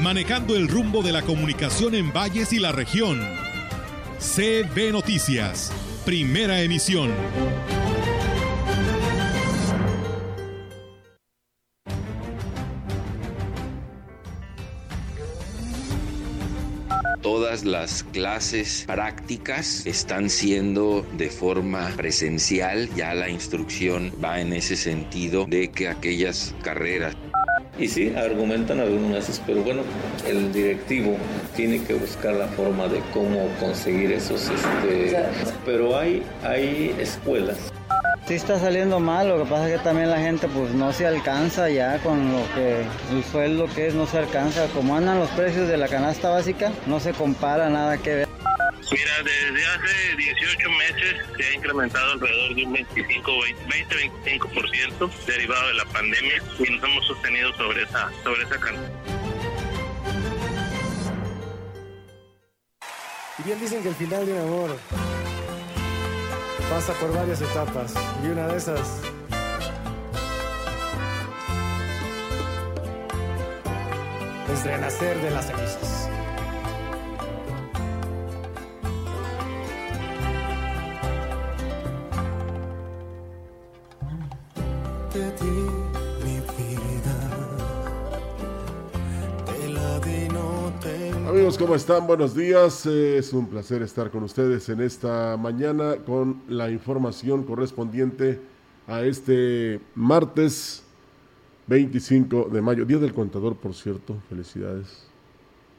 manejando el rumbo de la comunicación en valles y la región. CB Noticias, primera emisión. Todas las clases prácticas están siendo de forma presencial, ya la instrucción va en ese sentido de que aquellas carreras y sí, argumentan algunos meses, pero bueno, el directivo tiene que buscar la forma de cómo conseguir esos, este, pero hay, hay escuelas Sí está saliendo mal, lo que pasa es que también la gente pues no se alcanza ya con lo que el sueldo que es, no se alcanza. Como andan los precios de la canasta básica, no se compara nada que ver. Mira, desde hace 18 meses se ha incrementado alrededor de un 25, 20-25% derivado de la pandemia y nos hemos sostenido sobre esa, sobre esa cantidad. Y bien dicen que el final de un amor pasa por varias etapas y una de esas es renacer de las cenizas. Amigos, ¿cómo están? Buenos días. Es un placer estar con ustedes en esta mañana con la información correspondiente a este martes 25 de mayo, Día del Contador, por cierto. Felicidades.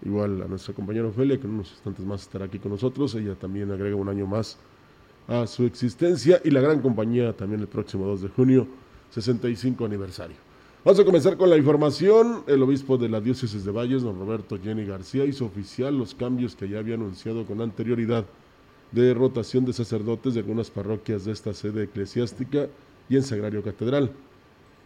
Igual a nuestra compañera Ofelia, que en unos instantes más estará aquí con nosotros. Ella también agrega un año más a su existencia y la gran compañía también el próximo 2 de junio, 65 aniversario. Vamos a comenzar con la información. El obispo de la diócesis de Valles, don Roberto Jenny García, hizo oficial los cambios que ya había anunciado con anterioridad de rotación de sacerdotes de algunas parroquias de esta sede eclesiástica y en Sagrario Catedral.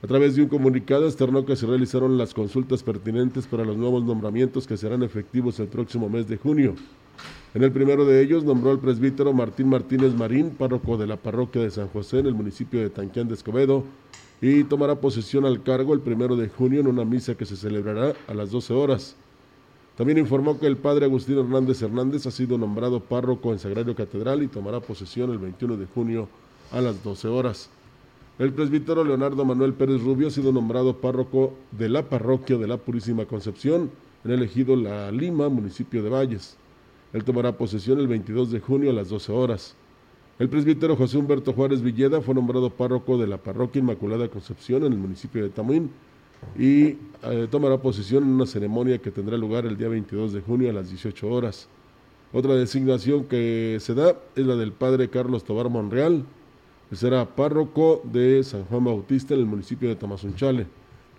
A través de un comunicado externó que se realizaron las consultas pertinentes para los nuevos nombramientos que serán efectivos el próximo mes de junio. En el primero de ellos nombró al presbítero Martín Martínez Marín, párroco de la parroquia de San José en el municipio de Tanquián de Escobedo, y tomará posesión al cargo el primero de junio en una misa que se celebrará a las 12 horas. También informó que el padre Agustín Hernández Hernández ha sido nombrado párroco en Sagrario Catedral y tomará posesión el 21 de junio a las 12 horas. El presbítero Leonardo Manuel Pérez Rubio ha sido nombrado párroco de la parroquia de la Purísima Concepción en el ejido La Lima, municipio de Valles. Él tomará posesión el 22 de junio a las 12 horas. El presbítero José Humberto Juárez Villeda fue nombrado párroco de la parroquia Inmaculada Concepción en el municipio de Tamuín y eh, tomará posesión en una ceremonia que tendrá lugar el día 22 de junio a las 18 horas. Otra designación que se da es la del padre Carlos Tobar Monreal, que será párroco de San Juan Bautista en el municipio de Tamazunchale.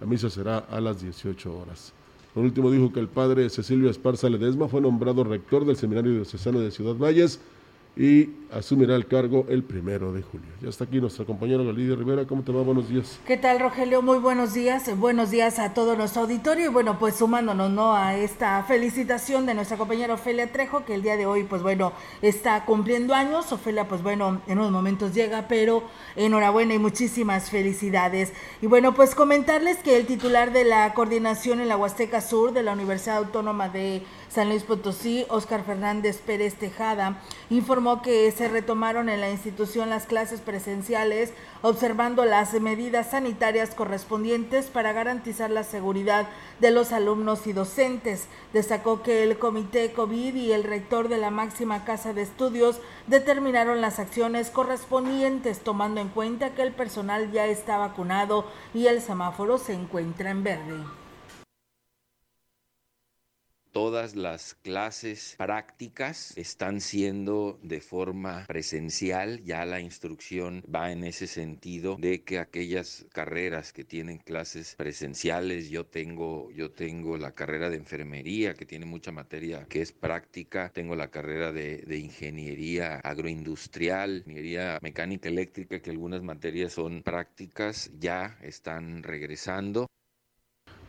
La misa será a las 18 horas. Por último dijo que el padre Cecilio Esparza Ledesma fue nombrado rector del Seminario Diocesano de Ciudad Valles y asumirá el cargo el primero de julio. Ya está aquí nuestra compañera Galidia Rivera. ¿Cómo te va? Buenos días. ¿Qué tal, Rogelio? Muy buenos días. Buenos días a todo nuestro auditorio y bueno, pues sumándonos ¿no? a esta felicitación de nuestra compañera Ofelia Trejo, que el día de hoy, pues bueno, está cumpliendo años. Ofelia, pues bueno, en unos momentos llega, pero enhorabuena y muchísimas felicidades. Y bueno, pues comentarles que el titular de la coordinación en la Huasteca Sur de la Universidad Autónoma de San Luis Potosí, Óscar Fernández Pérez Tejada, informó que se retomaron en la institución las clases presenciales, observando las medidas sanitarias correspondientes para garantizar la seguridad de los alumnos y docentes. Destacó que el comité COVID y el rector de la máxima casa de estudios determinaron las acciones correspondientes, tomando en cuenta que el personal ya está vacunado y el semáforo se encuentra en verde. Todas las clases prácticas están siendo de forma presencial, ya la instrucción va en ese sentido de que aquellas carreras que tienen clases presenciales, yo tengo, yo tengo la carrera de enfermería que tiene mucha materia que es práctica, tengo la carrera de, de ingeniería agroindustrial, ingeniería mecánica eléctrica, que algunas materias son prácticas, ya están regresando.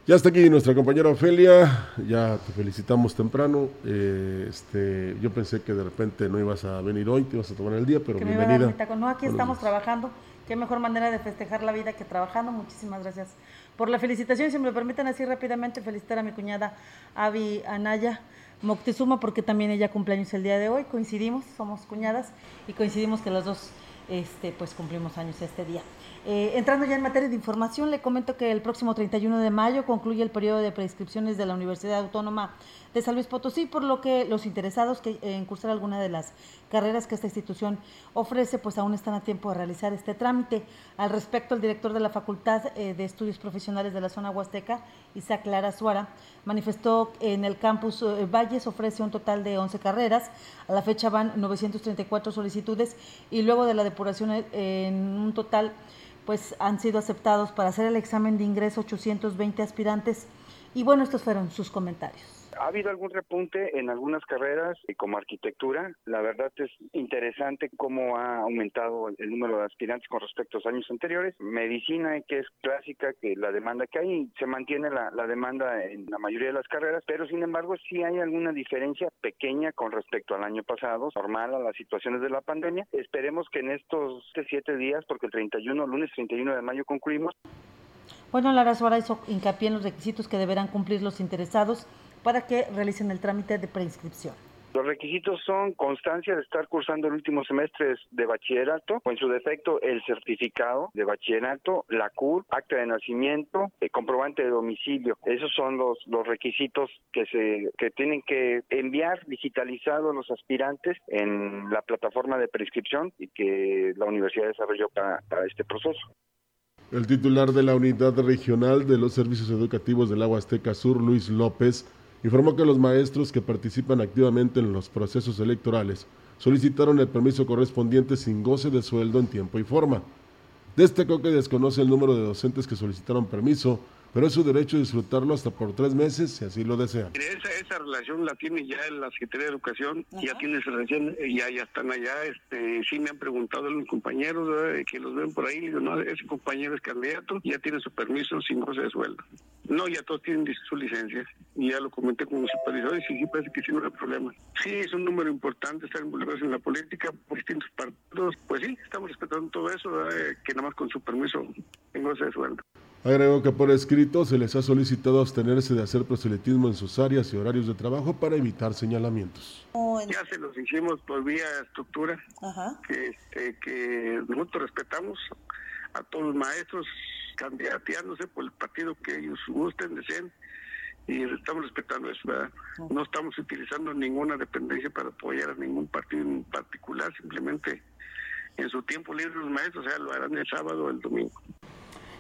Ya está aquí nuestra compañera Ofelia, ya te felicitamos temprano. Eh, este, yo pensé que de repente no ibas a venir hoy, te ibas a tomar el día, pero bienvenida. no, aquí estamos trabajando. Qué mejor manera de festejar la vida que trabajando. Muchísimas gracias por la felicitación. Si me lo permiten así rápidamente, felicitar a mi cuñada Avi Anaya Moctezuma, porque también ella cumpleaños el día de hoy. Coincidimos, somos cuñadas y coincidimos que las dos este, pues cumplimos años este día. Eh, entrando ya en materia de información, le comento que el próximo 31 de mayo concluye el periodo de prescripciones de la Universidad Autónoma de San Luis Potosí, por lo que los interesados que, en cursar alguna de las carreras que esta institución ofrece, pues aún están a tiempo de realizar este trámite. Al respecto, el director de la Facultad eh, de Estudios Profesionales de la zona Huasteca, Isaac Lara Suara, manifestó que en el campus eh, Valles ofrece un total de 11 carreras. A la fecha van 934 solicitudes y luego de la depuración en un total pues han sido aceptados para hacer el examen de ingreso 820 aspirantes. Y bueno, estos fueron sus comentarios. Ha habido algún repunte en algunas carreras como arquitectura. La verdad es interesante cómo ha aumentado el número de aspirantes con respecto a los años anteriores. Medicina, que es clásica, que la demanda que hay, se mantiene la, demanda en la mayoría de las carreras, pero sin embargo sí hay alguna diferencia pequeña con respecto al año pasado, normal a las situaciones de la pandemia. Esperemos que en estos siete días, porque el 31, lunes 31 de mayo concluimos. Bueno, Lara Suárez hizo hincapié en los requisitos que deberán cumplir los interesados para que realicen el trámite de preinscripción. Los requisitos son constancia de estar cursando el último semestre de bachillerato o en su defecto el certificado de bachillerato, la CUR, acta de nacimiento, el comprobante de domicilio. Esos son los, los requisitos que se que tienen que enviar digitalizados los aspirantes en la plataforma de prescripción y que la universidad desarrolló para, para este proceso. El titular de la Unidad Regional de los Servicios Educativos del Agua Azteca Sur, Luis López, informó que los maestros que participan activamente en los procesos electorales solicitaron el permiso correspondiente sin goce de sueldo en tiempo y forma. Destacó que desconoce el número de docentes que solicitaron permiso, pero es su derecho disfrutarlo hasta por tres meses si así lo desean. Esa, esa relación la tiene ya la Secretaría de Educación, ya tiene esa relación, ya, ya están allá. Este, sí me han preguntado los compañeros que los ven por ahí, digo, no, ese compañero es candidato, ya tiene su permiso sin goce de sueldo. No, ya todos tienen su licencia. Y ya lo comenté con los supervisores y sí parece que sí no hay problema. Sí, es un número importante estar involucrados en la política por distintos partidos. Pues sí, estamos respetando todo eso, que nada más con su permiso en goce de sueldo. Agregó que por escrito se les ha solicitado abstenerse de hacer proselitismo en sus áreas y horarios de trabajo para evitar señalamientos. Ya se los hicimos por vía estructura, Que, este, que nosotros respetamos a todos los maestros candidateándose por el partido que ellos gusten, deseen, y estamos respetando eso. No estamos utilizando ninguna dependencia para apoyar a ningún partido en particular, simplemente en su tiempo libre los maestros, o sea, lo harán el sábado o el domingo.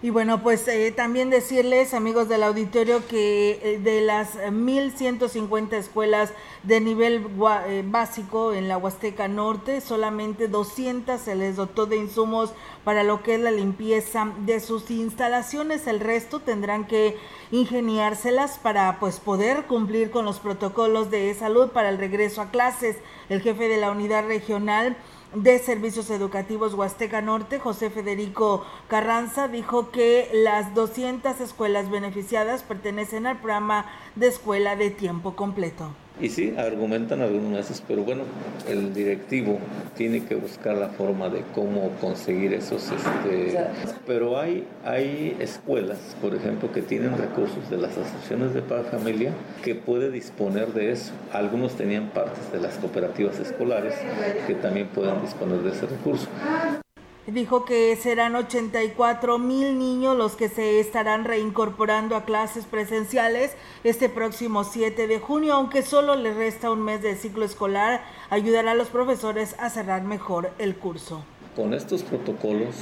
Y bueno, pues eh, también decirles, amigos del auditorio, que eh, de las 1.150 escuelas de nivel eh, básico en la Huasteca Norte, solamente 200 se les dotó de insumos para lo que es la limpieza de sus instalaciones. El resto tendrán que ingeniárselas para pues poder cumplir con los protocolos de salud para el regreso a clases. El jefe de la unidad regional de Servicios Educativos Huasteca Norte, José Federico Carranza, dijo que las 200 escuelas beneficiadas pertenecen al programa de escuela de tiempo completo. Y sí, argumentan algunos meses, pero bueno, el directivo tiene que buscar la forma de cómo conseguir esos... Este, pero hay, hay escuelas, por ejemplo, que tienen recursos de las asociaciones de padre familia que puede disponer de eso. Algunos tenían partes de las cooperativas escolares que también pueden disponer de ese recurso. Dijo que serán 84 mil niños los que se estarán reincorporando a clases presenciales este próximo 7 de junio, aunque solo le resta un mes del ciclo escolar, ayudará a los profesores a cerrar mejor el curso. Con estos protocolos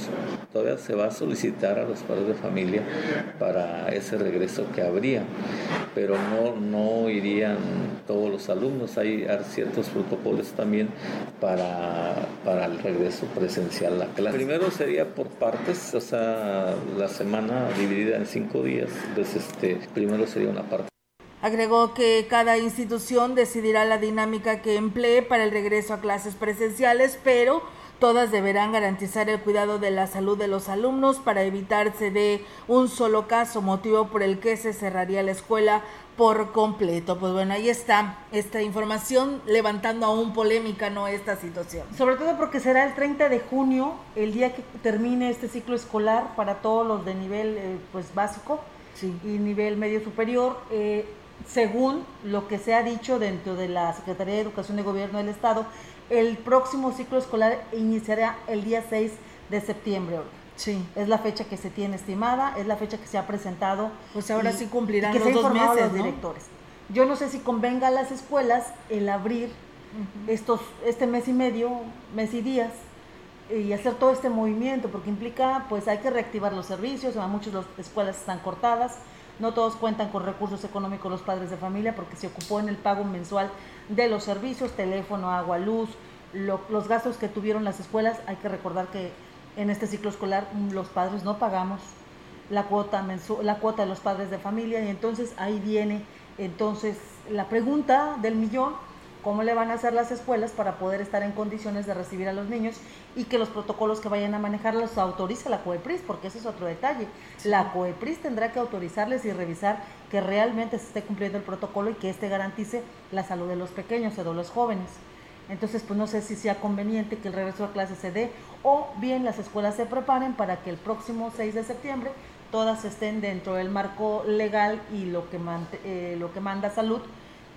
todavía se va a solicitar a los padres de familia para ese regreso que habría, pero no, no irían todos los alumnos, hay ciertos protocolos también para, para el regreso presencial a la clase. Primero sería por partes, o sea, la semana dividida en cinco días, entonces este, primero sería una parte. Agregó que cada institución decidirá la dinámica que emplee para el regreso a clases presenciales, pero todas deberán garantizar el cuidado de la salud de los alumnos para evitarse de un solo caso, motivo por el que se cerraría la escuela por completo. Pues bueno, ahí está esta información levantando aún polémica, ¿no? Esta situación. Sobre todo porque será el 30 de junio, el día que termine este ciclo escolar para todos los de nivel eh, pues básico y nivel medio superior. Eh, según lo que se ha dicho dentro de la Secretaría de Educación de Gobierno del Estado, el próximo ciclo escolar iniciará el día 6 de septiembre. Sí. Es la fecha que se tiene estimada, es la fecha que se ha presentado. Pues ahora sí cumplirán los dos meses, los directores. Yo no sé si convenga a las escuelas el abrir estos este mes y medio, mes y días y hacer todo este movimiento porque implica pues hay que reactivar los servicios, a muchas las escuelas están cortadas, no todos cuentan con recursos económicos los padres de familia porque se ocupó en el pago mensual de los servicios, teléfono, agua, luz, los gastos que tuvieron las escuelas. Hay que recordar que en este ciclo escolar mm, los padres no pagamos la cuota, la cuota de los padres de familia y entonces ahí viene entonces la pregunta del millón cómo le van a hacer las escuelas para poder estar en condiciones de recibir a los niños y que los protocolos que vayan a manejar los autorice la COEPRIS, porque ese es otro detalle. La COEPRIS tendrá que autorizarles y revisar que realmente se esté cumpliendo el protocolo y que éste garantice la salud de los pequeños o de los jóvenes. Entonces, pues no sé si sea conveniente que el regreso a clases se dé o bien las escuelas se preparen para que el próximo 6 de septiembre todas estén dentro del marco legal y lo que, eh, lo que manda salud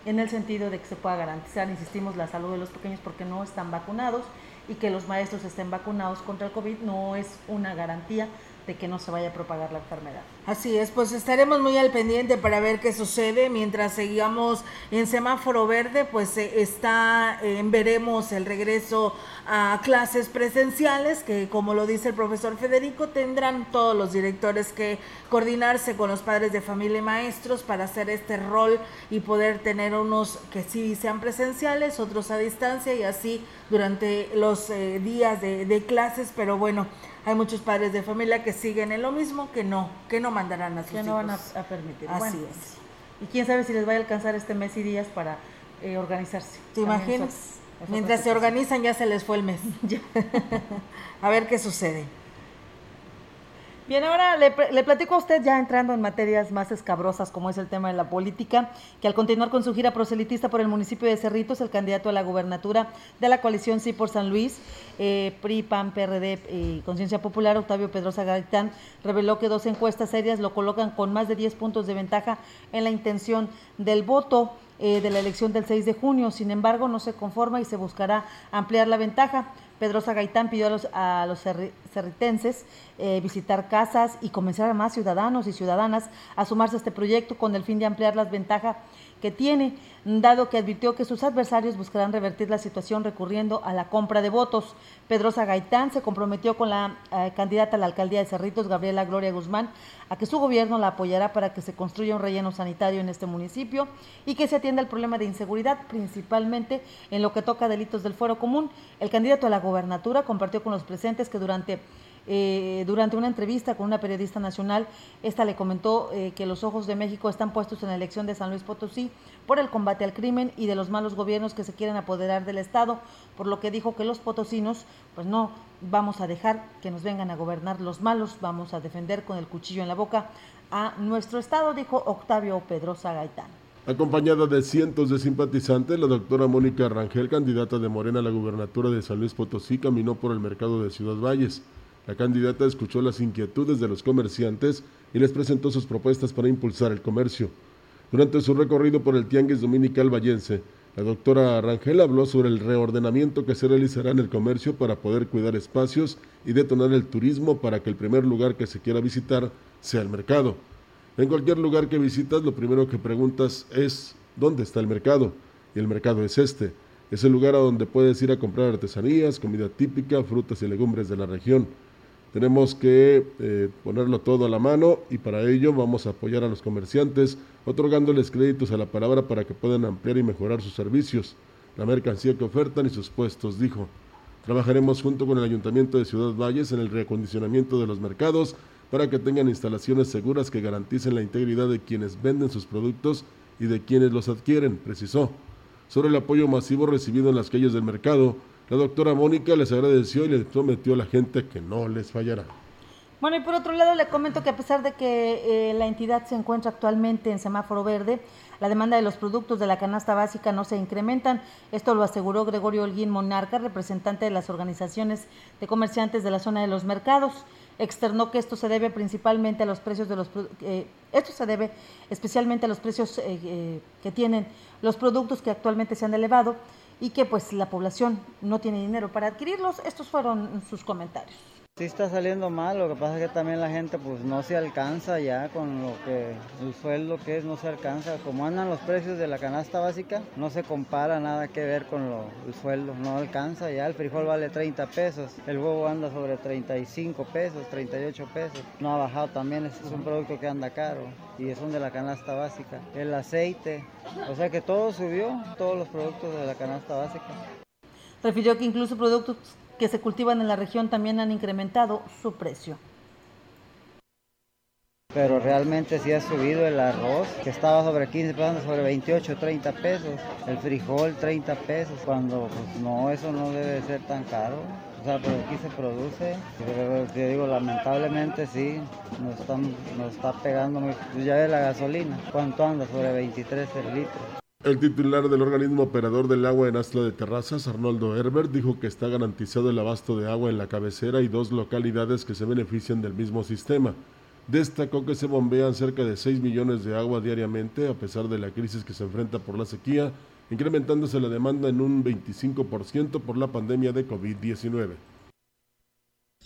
en el sentido de que se pueda garantizar, insistimos, la salud de los pequeños porque no están vacunados y que los maestros estén vacunados contra el COVID no es una garantía de que no se vaya a propagar la enfermedad. Así es, pues estaremos muy al pendiente para ver qué sucede mientras sigamos en semáforo verde, pues eh, está, eh, veremos el regreso a clases presenciales que como lo dice el profesor Federico tendrán todos los directores que coordinarse con los padres de familia y maestros para hacer este rol y poder tener unos que sí sean presenciales, otros a distancia y así durante los eh, días de clases, pero bueno, hay muchos padres de familia que siguen en lo mismo, que no, que no mandarán a sus que no van a, permitir. Así es. Y quién sabe si les va a alcanzar este mes y días para eh, organizarse. ¿Te imaginas? Mientras se organizan ya se les fue el mes. a ver qué sucede. Bien, ahora le, platico a usted ya entrando en materias más escabrosas como es el tema de la política, que al continuar con su gira proselitista por el municipio de Cerritos, el candidato a la gubernatura de la coalición Sí por San Luis, eh, PRI, PAN, PRD y Conciencia Popular, Octavio Pedrosa Gaitán, reveló que dos encuestas serias lo colocan con más de 10 puntos de ventaja en la intención del voto. Eh, de la elección del 6 de junio. Sin embargo, no se conforma y se buscará ampliar la ventaja. Pedrosa Gaitán pidió a los, a los cerritenses eh, visitar casas y comenzar a más ciudadanos y ciudadanas a sumarse a este proyecto con el fin de ampliar las ventajas que tiene, dado que advirtió que sus adversarios buscarán revertir la situación recurriendo a la compra de votos. Pedrosa Gaitán se comprometió con la eh, candidata a la alcaldía de Cerritos, Gabriela Gloria Guzmán, a que su gobierno la apoyará para que se construya un relleno sanitario en este municipio y que se atienda el problema de inseguridad, principalmente en lo que toca delitos del fuero común. El candidato a la gobernatura compartió con los presentes que durante eh, durante una entrevista con una periodista nacional, esta le comentó eh, que los ojos de México están puestos en la elección de San Luis Potosí por el combate al crimen y de los malos gobiernos que se quieren apoderar del Estado, por lo que dijo que los potosinos, pues no vamos a dejar que nos vengan a gobernar los malos, vamos a defender con el cuchillo en la boca a nuestro Estado, dijo Octavio Pedrosa Gaitán. Acompañada de cientos de simpatizantes, la doctora Mónica Rangel, candidata de Morena a la gubernatura de San Luis Potosí, caminó por el mercado de Ciudad Valles. La candidata escuchó las inquietudes de los comerciantes y les presentó sus propuestas para impulsar el comercio. Durante su recorrido por el Tianguis Dominical Vallense, la doctora Rangel habló sobre el reordenamiento que se realizará en el comercio para poder cuidar espacios y detonar el turismo para que el primer lugar que se quiera visitar sea el mercado. En cualquier lugar que visitas, lo primero que preguntas es ¿dónde está el mercado? Y el mercado es este. Es el lugar a donde puedes ir a comprar artesanías, comida típica, frutas y legumbres de la región. Tenemos que eh, ponerlo todo a la mano y para ello vamos a apoyar a los comerciantes, otorgándoles créditos a la palabra para que puedan ampliar y mejorar sus servicios, la mercancía que ofertan y sus puestos, dijo. Trabajaremos junto con el Ayuntamiento de Ciudad Valles en el reacondicionamiento de los mercados para que tengan instalaciones seguras que garanticen la integridad de quienes venden sus productos y de quienes los adquieren, precisó. Sobre el apoyo masivo recibido en las calles del mercado, la doctora Mónica les agradeció y les prometió a la gente que no les fallará. Bueno, y por otro lado le comento que a pesar de que eh, la entidad se encuentra actualmente en semáforo verde, la demanda de los productos de la canasta básica no se incrementan. Esto lo aseguró Gregorio Holguín Monarca, representante de las organizaciones de comerciantes de la zona de los mercados. Externó que esto se debe principalmente a los precios de los eh, esto se debe especialmente a los precios eh, que tienen los productos que actualmente se han elevado y que pues la población no tiene dinero para adquirirlos. Estos fueron sus comentarios. Sí está saliendo mal, lo que pasa es que también la gente pues no se alcanza ya con lo que el sueldo que es, no se alcanza. Como andan los precios de la canasta básica, no se compara nada que ver con lo, el sueldo, no alcanza ya. El frijol vale 30 pesos, el huevo anda sobre 35 pesos, 38 pesos. No ha bajado también, es un producto que anda caro y son de la canasta básica. El aceite, o sea que todo subió, todos los productos de la canasta básica. Refirió que incluso productos que se cultivan en la región también han incrementado su precio. Pero realmente sí ha subido el arroz, que estaba sobre 15 pesos, sobre 28, 30 pesos. El frijol, 30 pesos, cuando pues, no, eso no debe ser tan caro. O sea, pero aquí se produce. Yo digo, lamentablemente sí, nos, están, nos está pegando muy... Ya de la gasolina, ¿cuánto anda? Sobre 23 el litro. El titular del organismo operador del agua en Astla de Terrazas, Arnoldo Herbert, dijo que está garantizado el abasto de agua en la cabecera y dos localidades que se benefician del mismo sistema. Destacó que se bombean cerca de 6 millones de agua diariamente a pesar de la crisis que se enfrenta por la sequía, incrementándose la demanda en un 25% por la pandemia de COVID-19.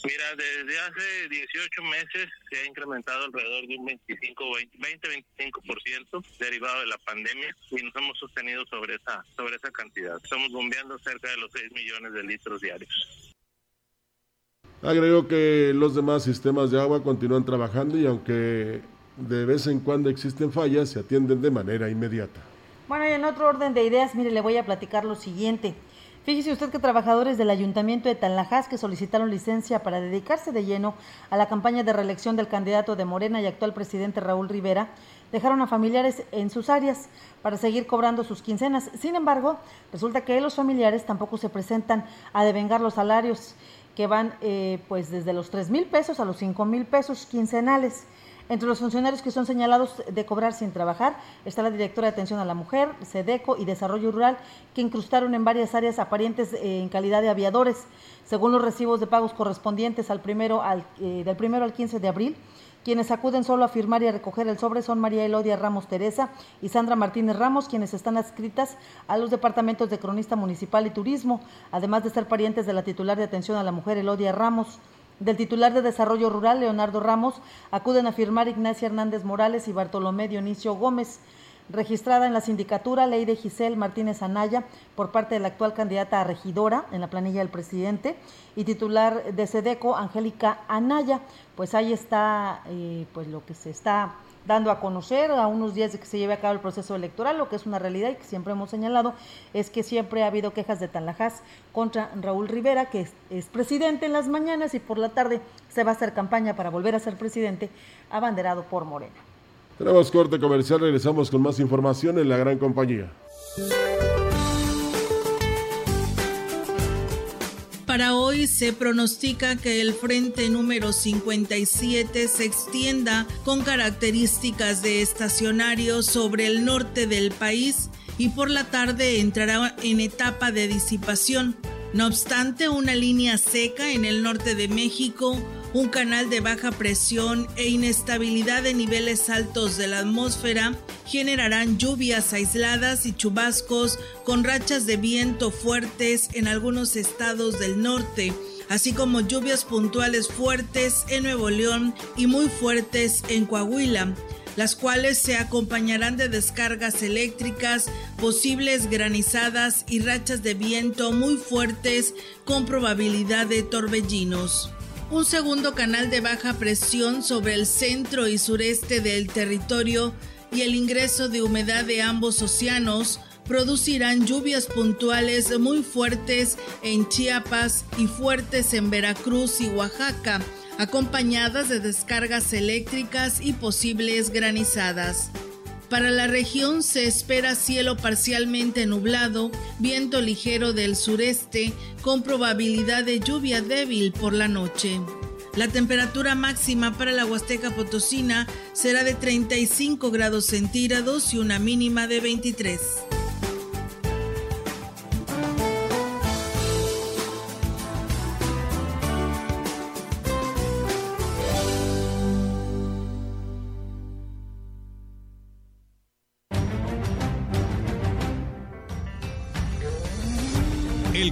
Mira, desde hace 18 meses se ha incrementado alrededor de un 25-20-25% derivado de la pandemia y nos hemos sostenido sobre esa, sobre esa cantidad. Estamos bombeando cerca de los 6 millones de litros diarios. Agregó que los demás sistemas de agua continúan trabajando y aunque de vez en cuando existen fallas, se atienden de manera inmediata. Bueno, y en otro orden de ideas, mire, le voy a platicar lo siguiente. Fíjese usted que trabajadores del Ayuntamiento de Tanlajas que solicitaron licencia para dedicarse de lleno a la campaña de reelección del candidato de Morena y actual presidente Raúl Rivera dejaron a familiares en sus áreas para seguir cobrando sus quincenas. Sin embargo, resulta que los familiares tampoco se presentan a devengar los salarios que van eh, pues desde los 3 mil pesos a los 5 mil pesos quincenales. Entre los funcionarios que son señalados de cobrar sin trabajar está la directora de atención a la mujer, SEDECO y Desarrollo Rural, que incrustaron en varias áreas aparentes eh, en calidad de aviadores. Según los recibos de pagos correspondientes al primero eh, del primero al 15 de abril, quienes acuden solo a firmar y a recoger el sobre son María Elodia Ramos Teresa y Sandra Martínez Ramos, quienes están adscritas a los departamentos de Cronista Municipal y Turismo, además de ser parientes de la titular de atención a la mujer Elodia Ramos del titular de Desarrollo Rural, Leonardo Ramos, acuden a firmar Ignacia Hernández Morales y Bartolomé Dionisio Gómez, registrada en la sindicatura ley de Giselle Martínez Anaya por parte de la actual candidata a regidora en la planilla del presidente y titular de Sedeco, Angélica Anaya. Pues ahí está eh, pues lo que se está dando a conocer a unos días de que se lleve a cabo el proceso electoral, lo que es una realidad y que siempre hemos señalado es que siempre ha habido quejas de Tanlajas contra Raúl Rivera, que es, presidente en las mañanas y por la tarde se va a hacer campaña para volver a ser presidente, abanderado por Morena. Tenemos corte comercial, regresamos con más información en la gran compañía. Para hoy se pronostica que el frente número 57 se extienda con características de estacionario sobre el norte del país y por la tarde entrará en etapa de disipación. No obstante, una línea seca en el norte de México un canal de baja presión e inestabilidad de niveles altos de la atmósfera generarán lluvias aisladas y chubascos con rachas de viento fuertes en algunos estados del norte, así como lluvias puntuales fuertes en Nuevo León y muy fuertes en Coahuila. las cuales se acompañarán de descargas eléctricas, posibles granizadas y rachas de viento muy fuertes con probabilidad de torbellinos. Un segundo canal de baja presión sobre el centro y sureste del territorio y el ingreso de humedad de ambos océanos producirán lluvias puntuales muy fuertes en Chiapas y fuertes en Veracruz y Oaxaca, acompañadas de descargas eléctricas y posibles granizadas. Para la región se espera cielo parcialmente nublado, viento ligero del sureste con probabilidad de lluvia débil por la noche. La temperatura máxima para la Huasteca Potosina será de 35 grados centígrados y una mínima de 23.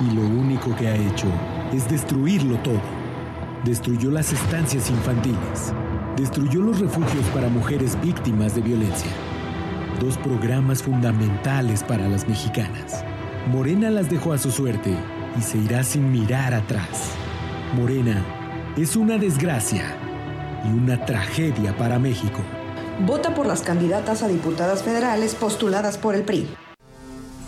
y lo único que ha hecho es destruirlo todo. Destruyó las estancias infantiles, destruyó los refugios para mujeres víctimas de violencia, dos programas fundamentales para las mexicanas. Morena las dejó a su suerte y se irá sin mirar atrás. Morena es una desgracia y una tragedia para México. Vota por las candidatas a diputadas federales postuladas por el PRI.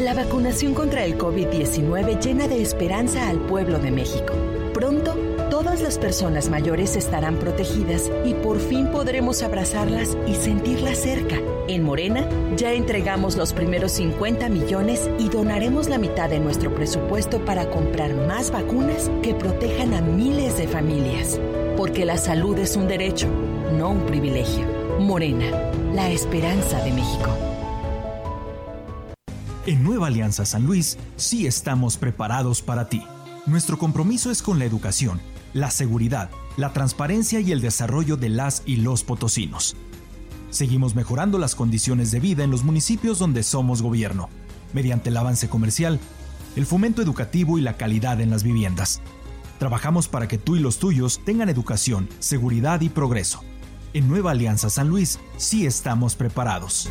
La vacunación contra el COVID-19 llena de esperanza al pueblo de México. Pronto, todas las personas mayores estarán protegidas y por fin podremos abrazarlas y sentirlas cerca. En Morena, ya entregamos los primeros 50 millones y donaremos la mitad de nuestro presupuesto para comprar más vacunas que protejan a miles de familias. Porque la salud es un derecho, no un privilegio. Morena, la esperanza de México. En Nueva Alianza San Luis sí estamos preparados para ti. Nuestro compromiso es con la educación, la seguridad, la transparencia y el desarrollo de las y los potosinos. Seguimos mejorando las condiciones de vida en los municipios donde somos gobierno, mediante el avance comercial, el fomento educativo y la calidad en las viviendas. Trabajamos para que tú y los tuyos tengan educación, seguridad y progreso. En Nueva Alianza San Luis sí estamos preparados.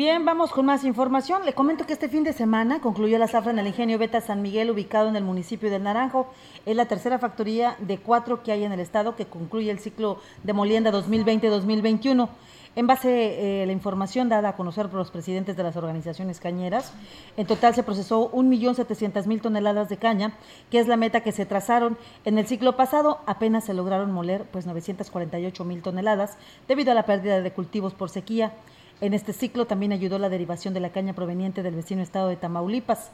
Bien, vamos con más información. Le comento que este fin de semana concluyó la zafra en el ingenio Beta San Miguel, ubicado en el municipio de Naranjo. Es la tercera factoría de cuatro que hay en el estado que concluye el ciclo de molienda 2020-2021. En base a eh, la información dada a conocer por los presidentes de las organizaciones cañeras, en total se procesó 1.700.000 toneladas de caña, que es la meta que se trazaron. En el ciclo pasado apenas se lograron moler pues 948.000 toneladas debido a la pérdida de cultivos por sequía. En este ciclo también ayudó la derivación de la caña proveniente del vecino estado de Tamaulipas.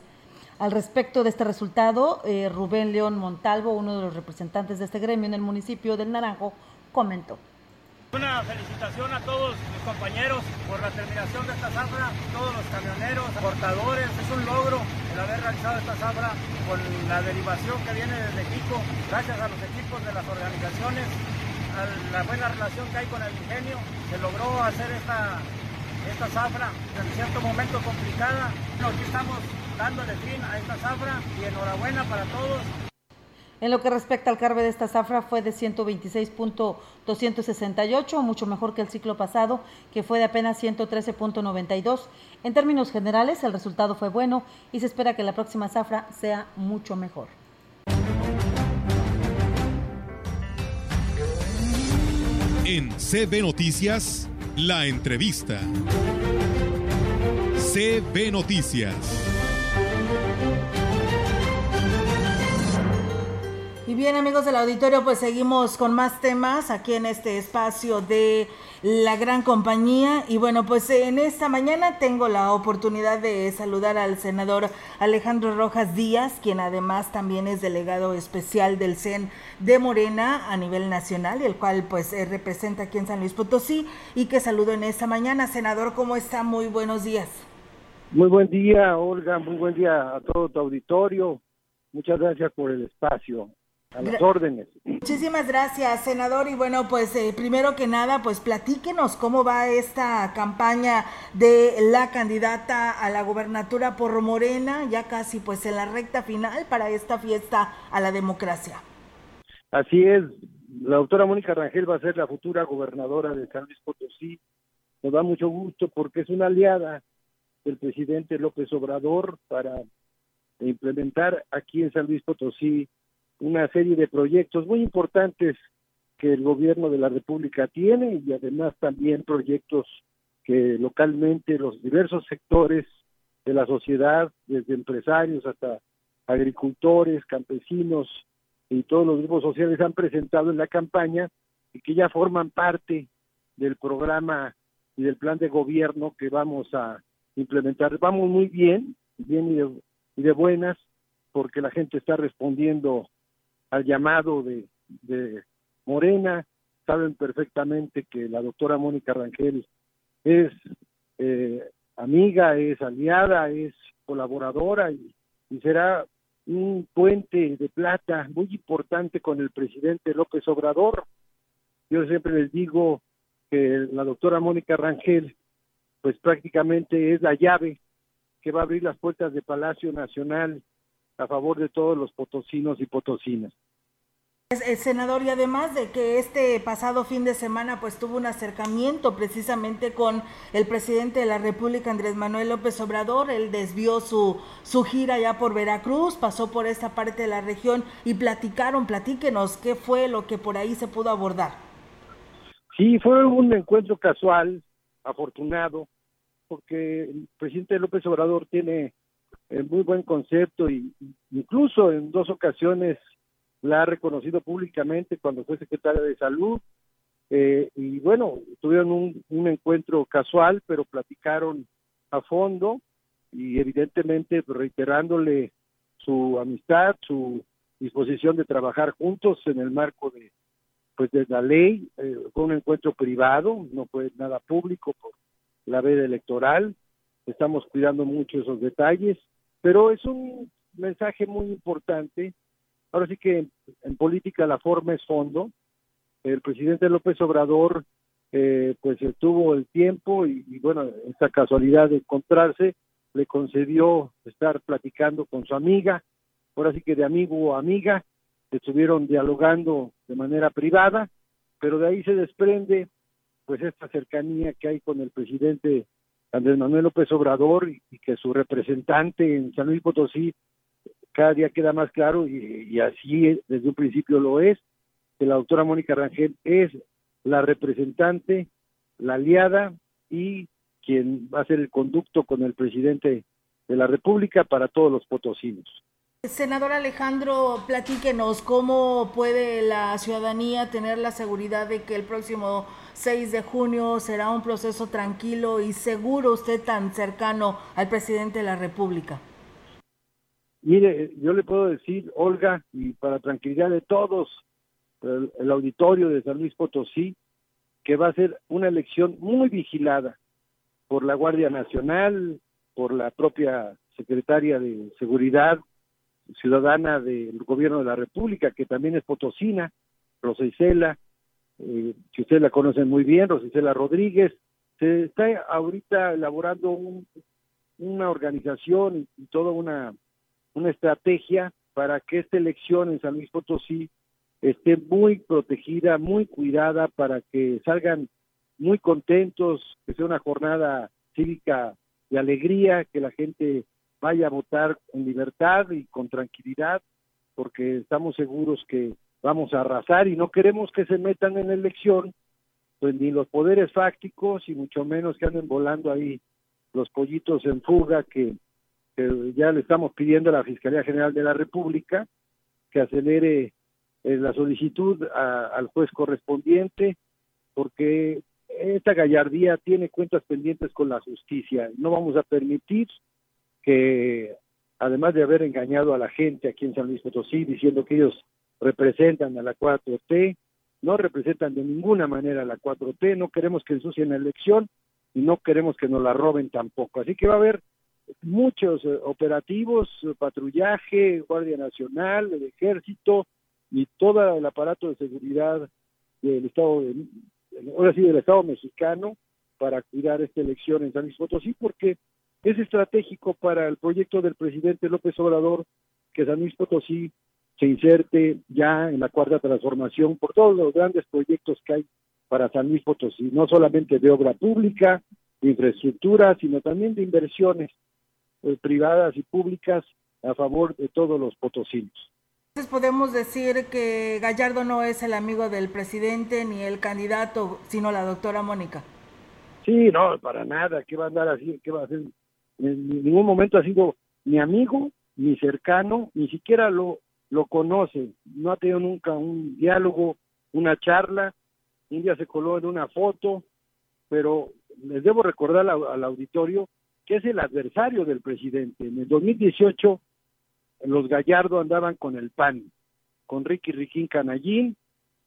Al respecto de este resultado, eh, Rubén León Montalvo, uno de los representantes de este gremio en el municipio del Naranjo, comentó. Una felicitación a todos mis compañeros por la terminación de esta zafra, todos los camioneros, portadores. Es un logro el haber realizado esta zafra con la derivación que viene desde México, gracias a los equipos de las organizaciones, a la buena relación que hay con el ingenio, se logró hacer esta esta zafra en cierto momento complicada. aquí estamos dándole fin a esta zafra y enhorabuena para todos. En lo que respecta al carbe de esta zafra fue de 126.268, mucho mejor que el ciclo pasado, que fue de apenas 113.92. En términos generales, el resultado fue bueno y se espera que la próxima zafra sea mucho mejor. En CB Noticias, la entrevista. CB Noticias. Bien amigos del auditorio, pues seguimos con más temas aquí en este espacio de la gran compañía. Y bueno, pues en esta mañana tengo la oportunidad de saludar al senador Alejandro Rojas Díaz, quien además también es delegado especial del CEN de Morena a nivel nacional, y el cual pues eh, representa aquí en San Luis Potosí. Y que saludo en esta mañana. Senador, ¿cómo está? Muy buenos días. Muy buen día, Olga. Muy buen día a todo tu auditorio. Muchas gracias por el espacio a las órdenes. Muchísimas gracias, senador. Y bueno, pues eh, primero que nada, pues platíquenos cómo va esta campaña de la candidata a la gobernatura por Morena, ya casi pues en la recta final para esta fiesta a la democracia. Así es, la doctora Mónica Rangel va a ser la futura gobernadora de San Luis Potosí. Nos da mucho gusto porque es una aliada del presidente López Obrador para implementar aquí en San Luis Potosí una serie de proyectos muy importantes que el gobierno de la República tiene y además también proyectos que localmente los diversos sectores de la sociedad, desde empresarios hasta agricultores, campesinos y todos los grupos sociales han presentado en la campaña y que ya forman parte del programa y del plan de gobierno que vamos a implementar. Vamos muy bien, bien y de, y de buenas, porque la gente está respondiendo al llamado de, de Morena, saben perfectamente que la doctora Mónica Rangel es eh, amiga, es aliada, es colaboradora y, será un puente de plata muy importante con el presidente López Obrador. Yo siempre les digo que la doctora Mónica Rangel, pues prácticamente es la llave que va a abrir las puertas de Palacio Nacional a favor de todos los potosinos y potosinas. El senador, y además de que este pasado fin de semana pues tuvo un acercamiento precisamente con el presidente de la República, Andrés Manuel López Obrador, él desvió su, su gira ya por Veracruz, pasó por esta parte de la región y platicaron, platíquenos qué fue lo que por ahí se pudo abordar. Sí, fue un encuentro casual, afortunado, porque el presidente López Obrador tiene eh, muy buen concepto y incluso en dos ocasiones la ha reconocido públicamente cuando fue secretaria de salud eh, y bueno, tuvieron un, encuentro casual, pero platicaron a fondo y evidentemente reiterándole su amistad, su disposición de trabajar juntos en el marco de pues de la ley, eh, un encuentro privado, no fue nada público por la veda electoral, estamos cuidando mucho esos detalles, pero es un mensaje muy importante. Ahora sí que en, política la forma es fondo. El presidente López Obrador eh, pues tuvo el tiempo y, y, bueno, esta casualidad de encontrarse le concedió estar platicando con su amiga, ahora sí que de amigo o amiga, estuvieron dialogando de manera privada, pero de ahí se desprende pues esta cercanía que hay con el presidente Andrés Manuel López Obrador y, que su representante en San Luis Potosí cada día queda más claro y, así desde un principio lo es, que la doctora Mónica Rangel es la representante, la aliada y quien va a ser el conducto con el presidente de la República para todos los potosinos. Senador Alejandro, platíquenos cómo puede la ciudadanía tener la seguridad de que el próximo 6 de junio será un proceso tranquilo y seguro usted tan cercano al presidente de la República. Mire, yo le puedo decir, Olga, y para tranquilidad de todos, el, el auditorio de San Luis Potosí, que va a ser una elección muy vigilada por la Guardia Nacional, por la propia secretaria de Seguridad ciudadana del gobierno de la República, que también es potosina, Rosa Isela, eh, que ustedes la conocen muy bien, Rosa Isela Rodríguez. Se está ahorita elaborando una organización y toda una, una estrategia para que esta elección en San Luis Potosí esté muy protegida, muy cuidada, para que salgan muy contentos, que sea una jornada cívica de alegría, que la gente vaya a votar en libertad y con tranquilidad, porque estamos seguros que vamos a arrasar y no queremos que se metan en la elección, pues ni los poderes fácticos y mucho menos que anden volando ahí los pollitos en fuga que, ya le estamos pidiendo a la Fiscalía General de la República que acelere eh, la solicitud al juez correspondiente, porque esta gallardía tiene cuentas pendientes con la justicia. No vamos a permitir que además de haber engañado a la gente aquí en San Luis Potosí diciendo que ellos representan a la 4T, no representan de ninguna manera a la 4T, no queremos que ensucien la elección y no queremos que nos la roben tampoco. Así que va a haber muchos eh, operativos, patrullaje, Guardia Nacional, el Ejército y todo el aparato de seguridad del Estado, de, ahora sí, del Estado mexicano para cuidar esta elección en San Luis Potosí, porque es estratégico para el proyecto del presidente López Obrador que San Luis Potosí se inserte ya en la cuarta transformación por todos los grandes proyectos que hay para San Luis Potosí, no solamente de obra pública, de infraestructura, sino también de inversiones eh, privadas y públicas a favor de todos los potosinos. Entonces podemos decir que Gallardo no es el amigo del presidente ni el candidato, sino la doctora Mónica. Sí, no, para nada, ¿qué va a andar así? ¿Qué va a hacer? En ningún momento ha sido ni amigo, ni cercano, ni siquiera lo, lo conoce, no ha tenido nunca un diálogo, una charla, un día se coló en una foto, pero les debo recordar al, auditorio que es el adversario del presidente. En el 2018 los Gallardo andaban con el PAN, con Ricky Riquín Canallín,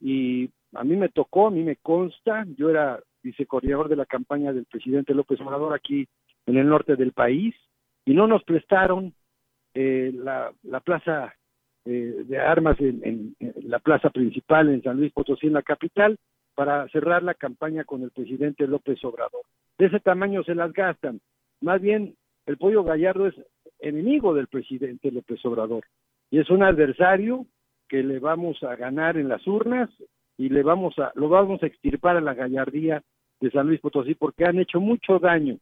y a mí me tocó, a mí me consta, yo era vicecoordinador de la campaña del presidente López Obrador aquí en el norte del país y no nos prestaron eh, la, la, plaza eh, de armas en, la plaza principal en San Luis Potosí, en la capital, para cerrar la campaña con el presidente López Obrador. De ese tamaño se las gastan. Más bien, el pollo gallardo es enemigo del presidente López Obrador y es un adversario que le vamos a ganar en las urnas y le vamos a lo vamos a extirpar a la gallardía de San Luis Potosí porque han hecho mucho daño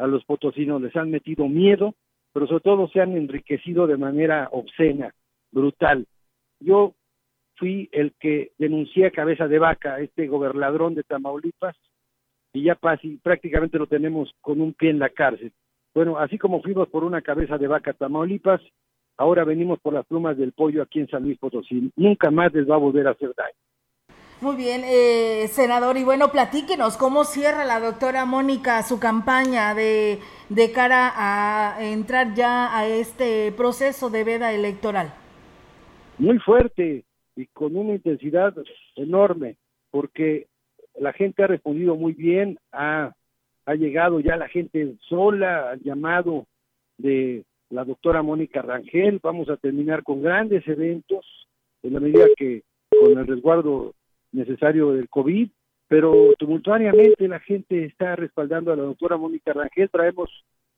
a los potosinos, les han metido miedo, pero sobre todo se han enriquecido de manera obscena, brutal. Yo fui el que denuncié a cabeza de vaca a este gobernadrón de Tamaulipas y ya prácticamente lo tenemos con un pie en la cárcel. Bueno, así como fuimos por una cabeza de vaca Tamaulipas, ahora venimos por las plumas del pollo aquí en San Luis Potosí. Nunca más les va a volver a hacer daño. Muy bien, eh, senador, y bueno, platíquenos cómo cierra la doctora Mónica su campaña de, de cara a entrar ya a este proceso de veda electoral. muy fuerte y con una intensidad enorme, porque la gente ha respondido muy bien, ha, ha llegado ya la gente sola al llamado de la doctora Mónica Rangel, vamos a terminar con grandes eventos, en la medida que con el resguardo necesario del COVID, pero tumultuariamente la gente está respaldando a la doctora Mónica Rangel, traemos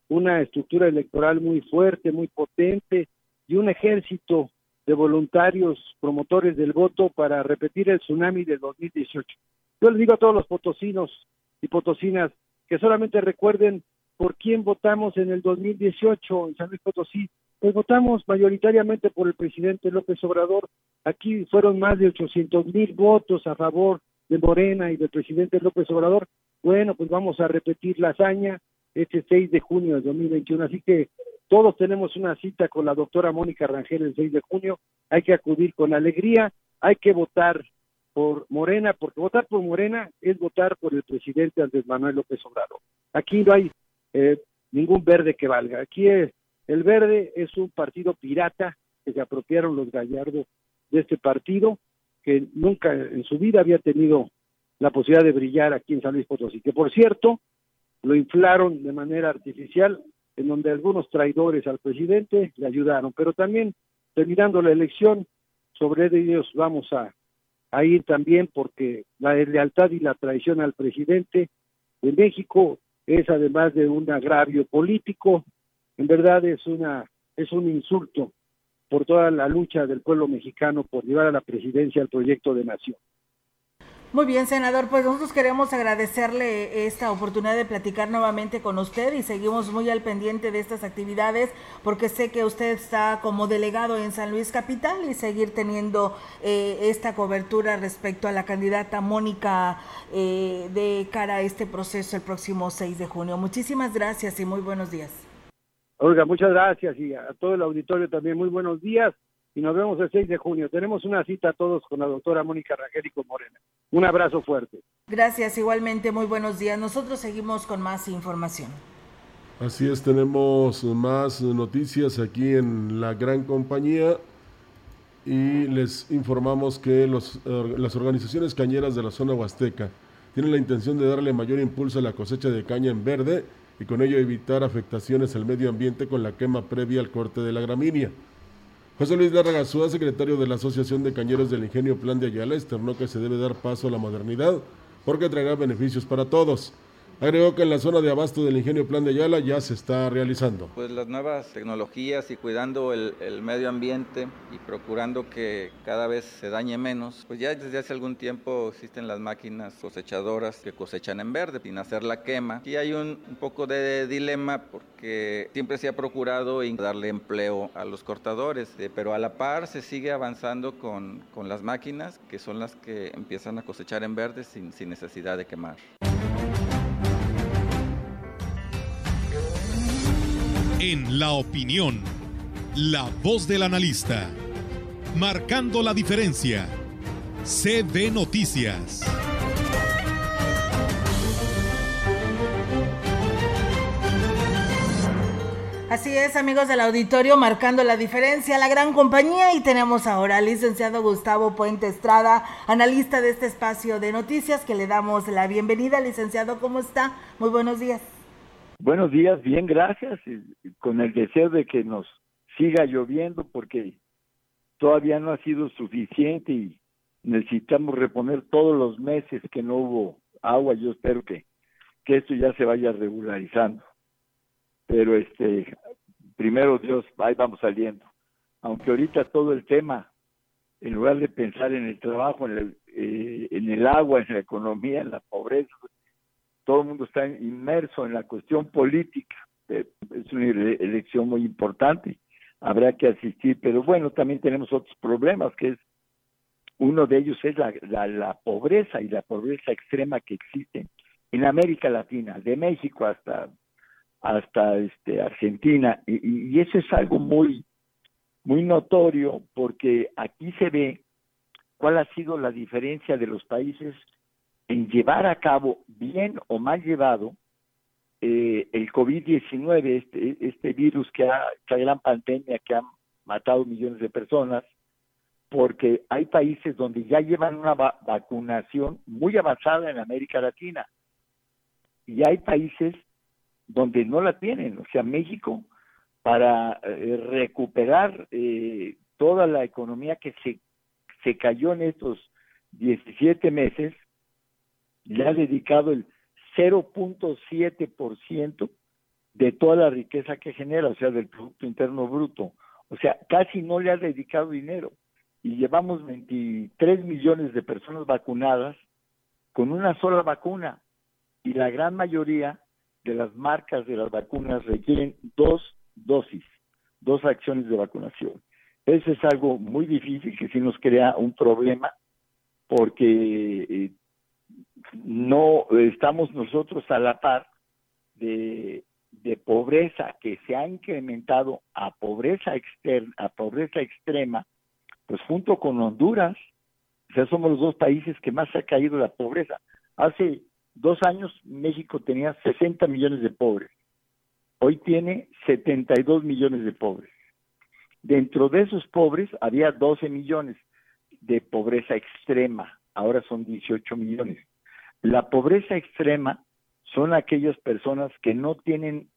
una estructura electoral muy fuerte, muy potente y un ejército de voluntarios promotores del voto para repetir el tsunami de 2018. Yo les digo a todos los potosinos y potosinas que solamente recuerden por quién votamos en el 2018 en San Luis Potosí. Pues votamos mayoritariamente por el presidente López Obrador. Aquí fueron más de 800 mil votos a favor de Morena y del presidente López Obrador. Bueno, pues vamos a repetir la hazaña este 6 de junio de 2021. Así que todos tenemos una cita con la doctora Mónica Rangel el 6 de junio. Hay que acudir con alegría, hay que votar por Morena, porque votar por Morena es votar por el presidente Andrés Manuel López Obrador. Aquí no hay eh, ningún verde que valga. Aquí el verde es un partido pirata que se apropiaron los gallardos de este partido, que nunca en su vida había tenido la posibilidad de brillar aquí en San Luis Potosí, que por cierto lo inflaron de manera artificial, en donde algunos traidores al presidente le ayudaron, pero también terminando la elección, sobre ellos vamos a, a ir también porque la lealtad y la traición al presidente de México es además de un agravio político, en verdad es una es un insulto por toda la lucha del pueblo mexicano por llevar a la presidencia al proyecto de nación. Muy bien, senador, pues nosotros queremos agradecerle esta oportunidad de platicar nuevamente con usted y seguimos muy al pendiente de estas actividades porque sé que usted está como delegado en San Luis Capital y seguir teniendo eh, esta cobertura respecto a la candidata Mónica eh, de cara a este proceso el próximo 6 de junio. Muchísimas gracias y muy buenos días. Olga, muchas gracias y a todo el auditorio también muy buenos días y nos vemos el 6 de junio. Tenemos una cita todos con la doctora Mónica Rangel y con Morena. Un abrazo fuerte. Gracias, igualmente, muy buenos días. Nosotros seguimos con más información. Así es, tenemos más noticias aquí en la gran compañía y les informamos que los, las organizaciones cañeras de la zona huasteca tienen la intención de darle mayor impulso a la cosecha de caña en verde y con ello evitar afectaciones al medio ambiente con la quema previa al corte de la gramínea. José Luis Larragazúa, secretario de la Asociación de Cañeros del Ingenio Plan de Ayala, externó que se debe dar paso a la modernidad porque traerá beneficios para todos. Agregó que en la zona de abasto del ingenio Plan de Ayala ya se está realizando. Pues las nuevas tecnologías y cuidando el, medio ambiente y procurando que cada vez se dañe menos, pues ya desde hace algún tiempo existen las máquinas cosechadoras que cosechan en verde sin hacer la quema. Y hay un, poco de dilema porque siempre se ha procurado darle empleo a los cortadores, eh, pero a la par se sigue avanzando con, con, las máquinas que son las que empiezan a cosechar en verde sin, sin necesidad de quemar. En la opinión, la voz del analista, marcando la diferencia. CB Noticias. Así es, amigos del auditorio, marcando la diferencia, la gran compañía y tenemos ahora al licenciado Gustavo Puente Estrada, analista de este espacio de noticias, que le damos la bienvenida. Licenciado, ¿cómo está? Muy buenos días. Buenos días, bien, gracias. Con el deseo de que nos siga lloviendo porque todavía no ha sido suficiente y necesitamos reponer todos los meses que no hubo agua. Yo espero que, que esto ya se vaya regularizando. Pero este, primero Dios, ahí vamos saliendo. Aunque ahorita todo el tema, en lugar de pensar en el trabajo, en el, eh, en el agua, en la economía, en la pobreza, todo el mundo está inmerso en la cuestión política. Eh, es una elección muy importante, habrá que asistir, pero bueno, también tenemos otros problemas, que es uno de ellos es la, la, pobreza y la pobreza extrema que existe en América Latina, de México hasta hasta este Argentina y, y, eso es algo muy muy notorio porque aquí se ve cuál ha sido la diferencia de los países en llevar a cabo, bien o mal llevado, eh, el COVID-19, este, este virus que ha, esta gran pandemia que ha matado millones de personas, porque hay países donde ya llevan una vacunación muy avanzada en América Latina y hay países donde no la tienen. O sea, México, para eh, recuperar eh, toda la economía que se, se cayó en estos 17 meses, le ha dedicado el 0.7% de toda la riqueza que genera, o sea, del Producto Interno Bruto. O sea, casi no le ha dedicado dinero. Y llevamos 23 millones de personas vacunadas con una sola vacuna. Y la gran mayoría de las marcas de las vacunas requieren dos dosis, dos acciones de vacunación. Eso es algo muy difícil que sí nos crea un problema porque eh, no estamos nosotros a la par de, pobreza que se ha incrementado a pobreza externa, a pobreza extrema, pues junto con Honduras, o somos los dos países que más ha caído la pobreza. Hace dos años México tenía 60 millones de pobres, hoy tiene 72 millones de pobres. Dentro de esos pobres había 12 millones de pobreza extrema, ahora son 18 millones. La pobreza extrema son aquellas personas que no tienen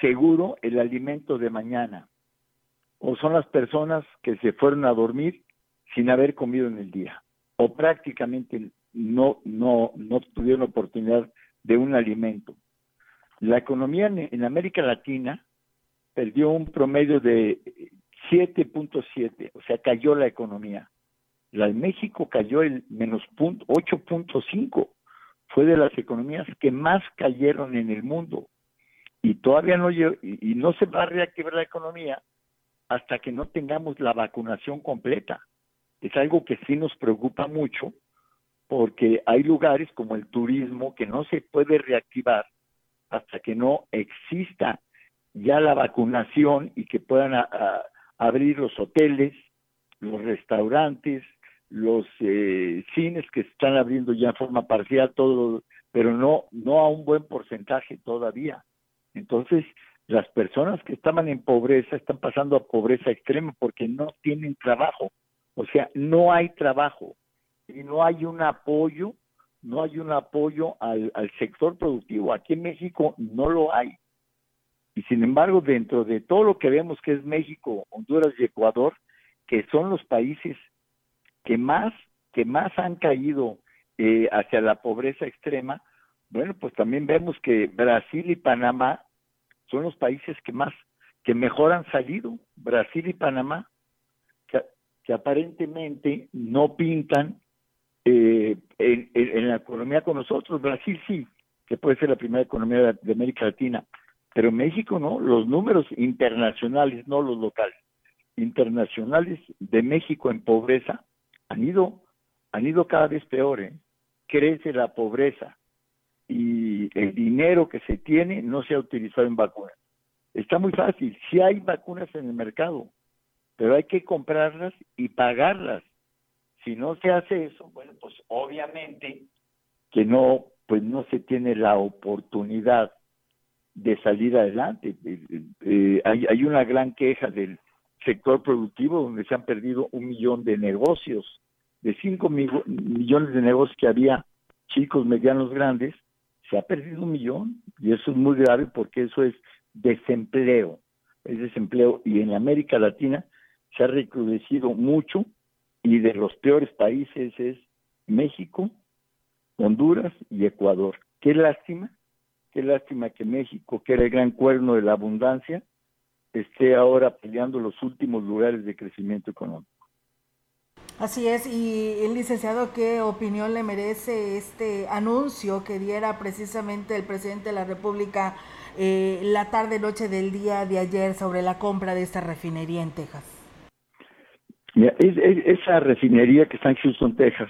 seguro el alimento de mañana o son las personas que se fueron a dormir sin haber comido en el día o prácticamente no no no tuvieron oportunidad de un alimento. La economía en, América Latina perdió un promedio de 7.7, o sea, cayó la economía. La de México cayó el menos 8.5. Fue de las economías que más cayeron en el mundo. Y todavía no, y no se va a reactivar la economía hasta que no tengamos la vacunación completa. Es algo que sí nos preocupa mucho porque hay lugares como el turismo que no se puede reactivar hasta que no exista ya la vacunación y que puedan abrir los hoteles, los restaurantes, los eh, cines que están abriendo ya en forma parcial, todo, pero no, no a un buen porcentaje todavía. Entonces, las personas que estaban en pobreza están pasando a pobreza extrema porque no tienen trabajo. O sea, no hay trabajo y no hay un apoyo, no hay un apoyo al sector productivo. Aquí en México no lo hay. Y sin embargo, dentro de todo lo que vemos que es México, Honduras y Ecuador, que son los países que más, que más han caído eh, hacia la pobreza extrema, bueno, pues también vemos que Brasil y Panamá son los países que más, que mejor han salido, Brasil y Panamá, que, aparentemente no pintan eh, en, la economía con nosotros. Brasil sí, que puede ser la primera economía de América Latina, pero México no, los números internacionales, no los locales, internacionales de México en pobreza han ido, han ido cada vez peor, ¿eh? crece la pobreza y el dinero que se tiene no se ha utilizado en vacunas. Está muy fácil, si hay vacunas en el mercado, pero hay que comprarlas y pagarlas. Si no se hace eso, bueno, pues obviamente que no, pues no se tiene la oportunidad de salir adelante. Eh, eh, hay, hay una gran queja del sector productivo donde se han perdido un millón de negocios, de cinco millones de negocios que había chicos, medianos, grandes, se ha perdido un millón y eso es muy grave porque eso es desempleo, es desempleo y en América Latina se ha recrudecido mucho y de los peores países es México, Honduras y Ecuador. Qué lástima, qué lástima que México, que era el gran cuerno de la abundancia, esté ahora peleando los últimos lugares de crecimiento económico. Así es, y el licenciado, ¿qué opinión le merece este anuncio que diera precisamente el presidente de la República eh, la tarde-noche del día de ayer sobre la compra de esta refinería en Texas? esa refinería que está en Houston, Texas,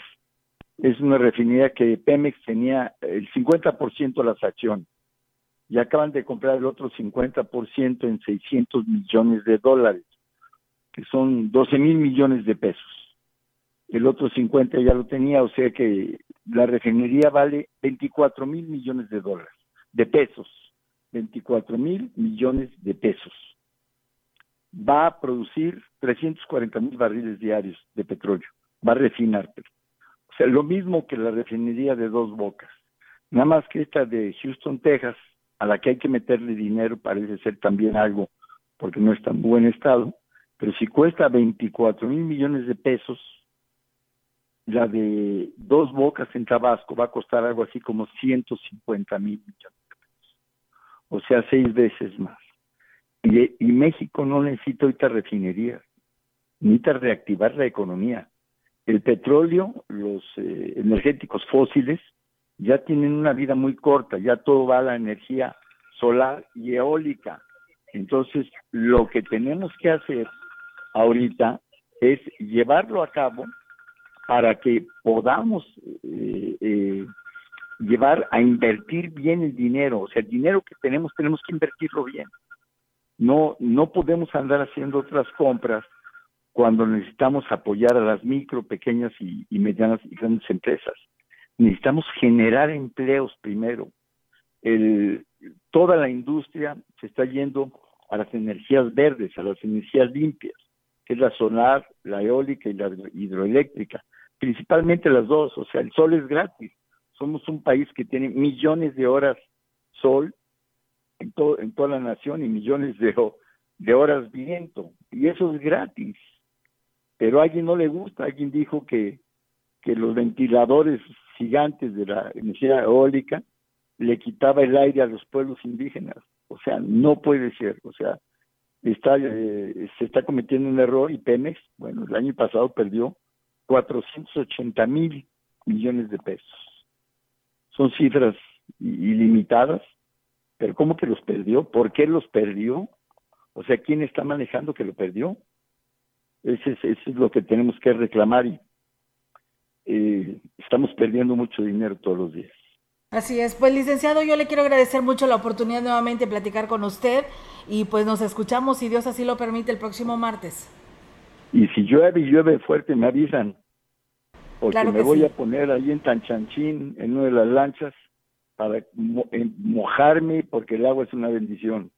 es una refinería que Pemex tenía el 50% de las acciones y acaban de comprar el otro 50% en 600 millones de dólares, que son 12 mil millones de pesos. El otro 50 ya lo tenía, o sea que la refinería vale 24 mil millones de dólares, de pesos, 24 mil millones de pesos. va a producir 340 mil barriles diarios de petróleo, va a refinar. O sea, lo mismo que la refinería de dos bocas. Nada más que esta de Houston, Texas, a la que hay que meterle dinero, parece ser también algo, porque no está en buen estado, pero si cuesta 24 mil millones de pesos, la de dos bocas en Tabasco va a costar algo así como 150 mil millones de pesos. O sea, seis veces más. Y, México no necesita ahorita refinería, necesita reactivar la economía. El petróleo, los eh, energéticos fósiles, ya tienen una vida muy corta, ya todo va a la energía solar y eólica. Entonces, lo que tenemos que hacer ahorita es llevarlo a cabo para que podamos eh, eh, llevar a invertir bien el dinero. O sea, el dinero que tenemos tenemos que invertirlo bien. No, no podemos andar haciendo otras compras cuando necesitamos apoyar a las micro, pequeñas y, medianas y grandes empresas. Necesitamos generar empleos primero. El, toda la industria se está yendo a las energías verdes, a las energías limpias, que es la solar, la eólica y la hidroeléctrica, principalmente las dos, o sea, el sol es gratis. Somos un país que tiene millones de horas sol en, todo, en toda la nación y millones de, de horas viento, y eso es gratis. Pero a alguien no le gusta, alguien dijo que, que los ventiladores gigantes de la energía eólica le quitaba el aire a los pueblos indígenas. O sea, no puede ser. O sea, está, eh, se está cometiendo un error y Pemex, bueno, el año pasado perdió 480 mil millones de pesos. Son cifras ilimitadas, pero ¿cómo que los perdió? ¿Por qué los perdió? O sea, ¿quién está manejando que lo perdió? Ese es, eso es lo que tenemos que reclamar y eh, estamos perdiendo mucho dinero todos los días. Así es, pues licenciado, yo le quiero agradecer mucho la oportunidad nuevamente de platicar con usted y pues nos escuchamos, si Dios así lo permite, el próximo martes. Y si llueve y llueve fuerte, me avisan, porque me voy a poner ahí en Tanchanchín, en una de las lanchas, para mojarme, porque el agua es una bendición.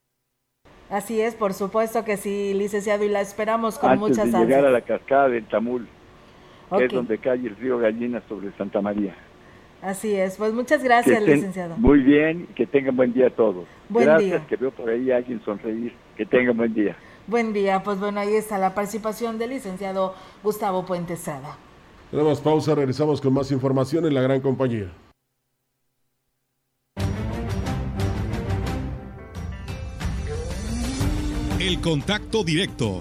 Así es, por supuesto que sí, licenciado, y la esperamos con muchas ansias. de llegar a la cascada del Tamul, que es donde cae el río Gallina sobre Santa María. Así es, pues muchas gracias, licenciado. Muy bien, que tengan buen día a todos. gracias, que veo por ahí a alguien sonreír. Que tengan buen día. Buen día, pues bueno, ahí está la participación del licenciado Gustavo Puente Sada. Tenemos pausa, regresamos con más información en la gran compañía. El contacto directo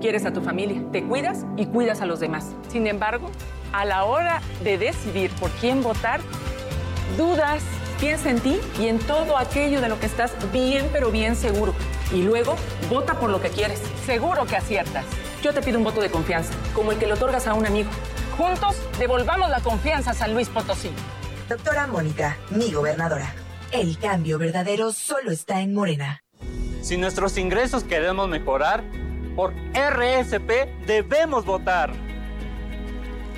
Quieres a tu familia, te cuidas y cuidas a los demás. Sin embargo, a la hora de decidir por quién votar, dudas, piensa en ti y en todo aquello de lo que estás bien, pero bien seguro. Y luego, vota por lo que quieres. Seguro que aciertas. Yo te pido un voto de confianza, como el que le otorgas a un amigo. Juntos, devolvamos la confianza a San Luis Potosí. Doctora Mónica, mi gobernadora. El cambio verdadero solo está en Morena. Si nuestros ingresos queremos mejorar, por RSP debemos votar.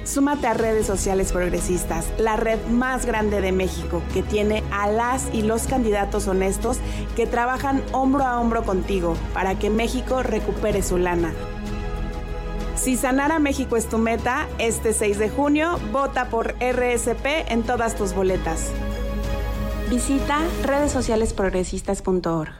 Súmate a redes sociales progresistas, la red más grande de México, que tiene a las y los candidatos honestos que trabajan hombro a hombro contigo para que México recupere su lana. Si sanar a México es tu meta, este 6 de junio vota por RSP en todas tus boletas. Visita redesocialesprogresistas.org.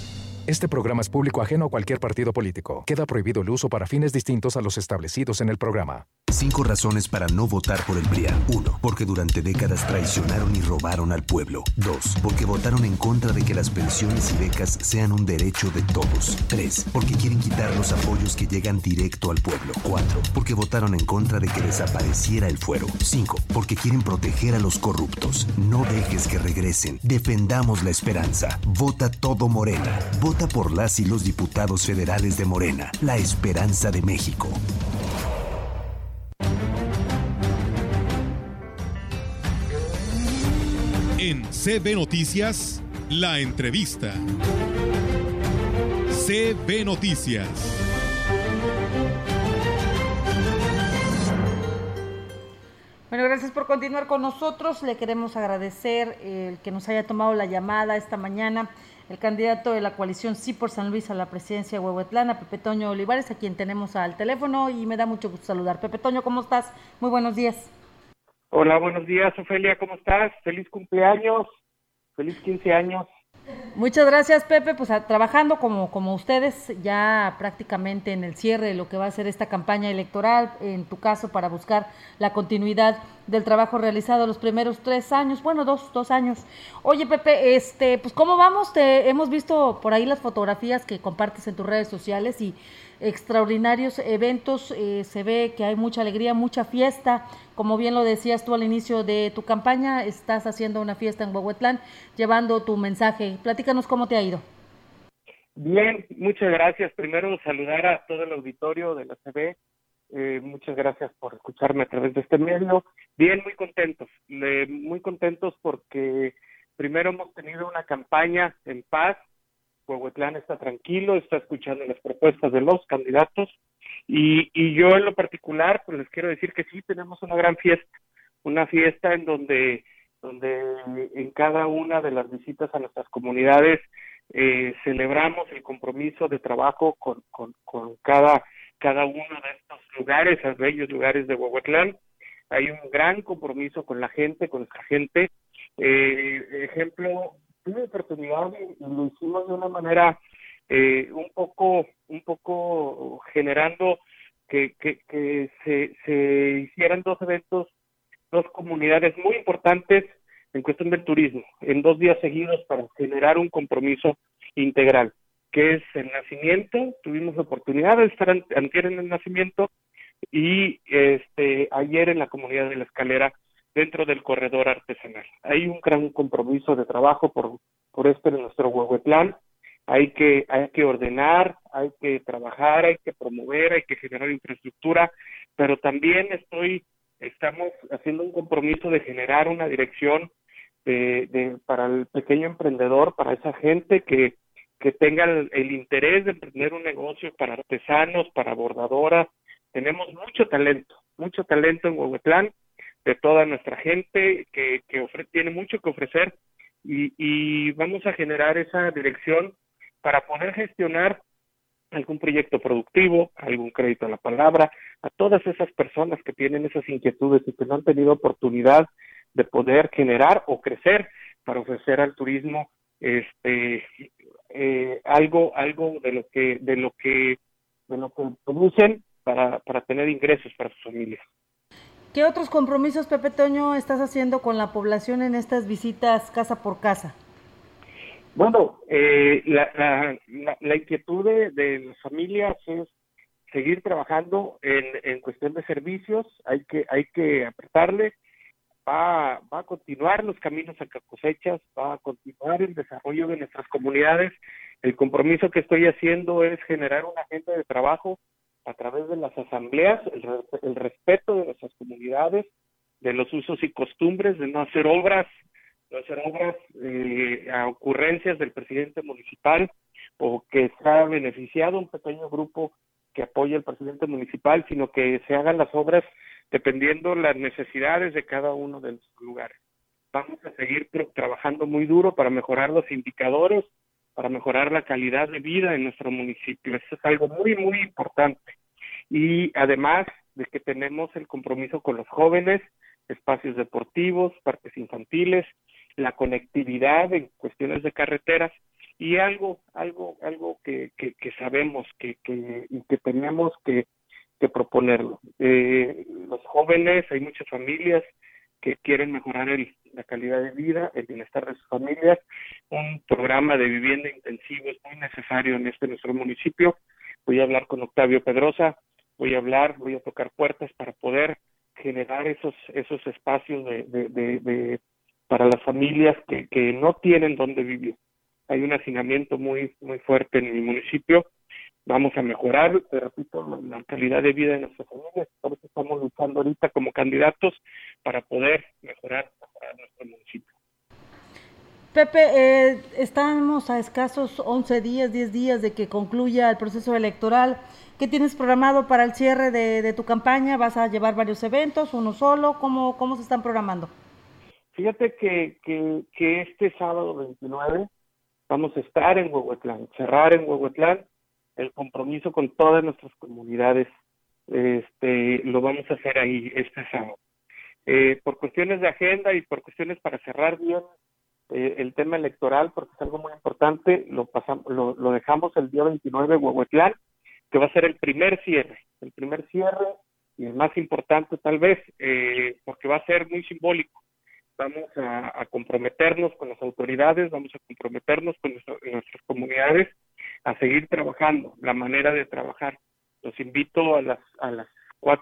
Este programa es público ajeno a cualquier partido político. Queda prohibido el uso para fines distintos a los establecidos en el programa. Cinco razones para no votar por el PRIAN. 1. Porque durante décadas traicionaron y robaron al pueblo. 2. Porque votaron en contra de que las pensiones y becas sean un derecho de todos. 3. Porque quieren quitar los apoyos que llegan directo al pueblo. 4. Porque votaron en contra de que desapareciera el fuero. 5. Porque quieren proteger a los corruptos. No dejes que regresen. Defendamos la esperanza. Vota todo Morena. Vota por las y los diputados federales de Morena. La esperanza de México. En CB Noticias, la entrevista. CB Noticias. Bueno, gracias por continuar con nosotros. Le queremos agradecer el que nos haya tomado la llamada esta mañana el candidato de la coalición Sí por San Luis a la presidencia de Huehuetlán, Pepe Toño Olivares, a quien tenemos al teléfono y me da mucho gusto saludar. Pepe Toño, ¿cómo estás? Muy buenos días. Hola, buenos días, Ofelia, ¿cómo estás? Feliz cumpleaños, feliz 15 años. Muchas gracias, Pepe. Pues trabajando como, como ustedes, ya prácticamente en el cierre de lo que va a ser esta campaña electoral, en tu caso, para buscar la continuidad del trabajo realizado los primeros tres años, bueno, dos, dos años. Oye, Pepe, este, pues cómo vamos, te hemos visto por ahí las fotografías que compartes en tus redes sociales y extraordinarios eventos, eh, se ve que hay mucha alegría, mucha fiesta, como bien lo decías tú al inicio de tu campaña, estás haciendo una fiesta en Huehuetlán, llevando tu mensaje. Platícanos cómo te ha ido. Bien, muchas gracias. Primero saludar a todo el auditorio de la CB. Eh, muchas gracias por escucharme a través de este medio. Bien, muy contentos, muy contentos porque primero hemos tenido una campaña en paz, Huehuetlán está tranquilo, está escuchando las propuestas de los candidatos y, y yo en lo particular pues les quiero decir que sí tenemos una gran fiesta, una fiesta en donde donde en cada una de las visitas a nuestras comunidades eh, celebramos el compromiso de trabajo con, cada uno de estos lugares, esos bellos lugares de Huehuetlán. Hay un gran compromiso con la gente, con nuestra gente. Eh, ejemplo, tuve oportunidad y lo hicimos de una manera eh, un poco un poco generando que, que, se, se hicieran dos eventos, dos comunidades muy importantes en cuestión del turismo, en dos días seguidos para generar un compromiso integral, que es el nacimiento, tuvimos oportunidad de estar antier en el nacimiento y este ayer en la comunidad de la escalera dentro del corredor artesanal. Hay un gran compromiso de trabajo por, por esto en nuestro Huehuetlán. Hay que, hay que ordenar, hay que trabajar, hay que promover, hay que generar infraestructura, pero también estoy, estamos haciendo un compromiso de generar una dirección de, de, para el pequeño emprendedor, para esa gente que, que tenga el, el interés de emprender un negocio para artesanos, para bordadoras. Tenemos mucho talento, mucho talento en Huehuetlán de toda nuestra gente que, tiene mucho que ofrecer y, y vamos a generar esa dirección para poder gestionar algún proyecto productivo, algún crédito a la palabra, a todas esas personas que tienen esas inquietudes y que no han tenido oportunidad de poder generar o crecer para ofrecer al turismo este eh, algo algo de lo que de lo que de lo que producen para para tener ingresos para sus familias. ¿Qué otros compromisos, Pepe Toño, estás haciendo con la población en estas visitas casa por casa? Bueno, eh, la, la, la, inquietud de, de, las familias es seguir trabajando en, en cuestión de servicios, hay que, hay que apretarle, va, va a continuar los caminos a cosechas, va a continuar el desarrollo de nuestras comunidades. El compromiso que estoy haciendo es generar una agenda de trabajo a través de las asambleas, el, el, respeto de nuestras comunidades, de los usos y costumbres, de no hacer obras, no hacer obras eh, a ocurrencias del presidente municipal o que ha beneficiado un pequeño grupo que apoya al presidente municipal, sino que se hagan las obras dependiendo las necesidades de cada uno de los lugares. Vamos a seguir trabajando muy duro para mejorar los indicadores, para mejorar la calidad de vida en nuestro municipio. Eso es algo muy, muy importante. Y además de que tenemos el compromiso con los jóvenes, espacios deportivos, parques infantiles, la conectividad en cuestiones de carreteras y algo, algo, algo que, que, sabemos que, que, que tenemos que, que proponerlo. Eh, los jóvenes, hay muchas familias que quieren mejorar el, la calidad de vida, el bienestar de sus familias. Un programa de vivienda intensivo es muy necesario en este nuestro municipio. Voy a hablar con Octavio Pedrosa, voy a hablar, voy a tocar puertas para poder generar esos esos espacios de, de, para las familias que, que no tienen dónde vivir. Hay un hacinamiento muy muy fuerte en mi municipio. Vamos a mejorar, te repito, la calidad de vida de nuestras familias. Por eso estamos luchando ahorita como candidatos para poder mejorar, nuestro municipio. Pepe, eh, estamos a escasos 11 días, 10 días de que concluya el proceso electoral. ¿Qué tienes programado para el cierre de, tu campaña? ¿Vas a llevar varios eventos, uno solo? ¿Cómo, cómo se están programando? Fíjate que, que, este sábado 29 vamos a estar en Huehuetlán, cerrar en Huehuetlán el compromiso con todas nuestras comunidades. Este, lo vamos a hacer ahí este sábado. Eh, por cuestiones de agenda y por cuestiones para cerrar bien eh, el tema electoral, porque es algo muy importante, lo, pasamos, lo, lo dejamos el día 29 en Huehuetlán que va a ser el primer cierre, el primer cierre y el más importante tal vez, eh, porque va a ser muy simbólico. Vamos a, comprometernos con las autoridades, vamos a comprometernos con nuestras comunidades a seguir trabajando, la manera de trabajar. Los invito a las a las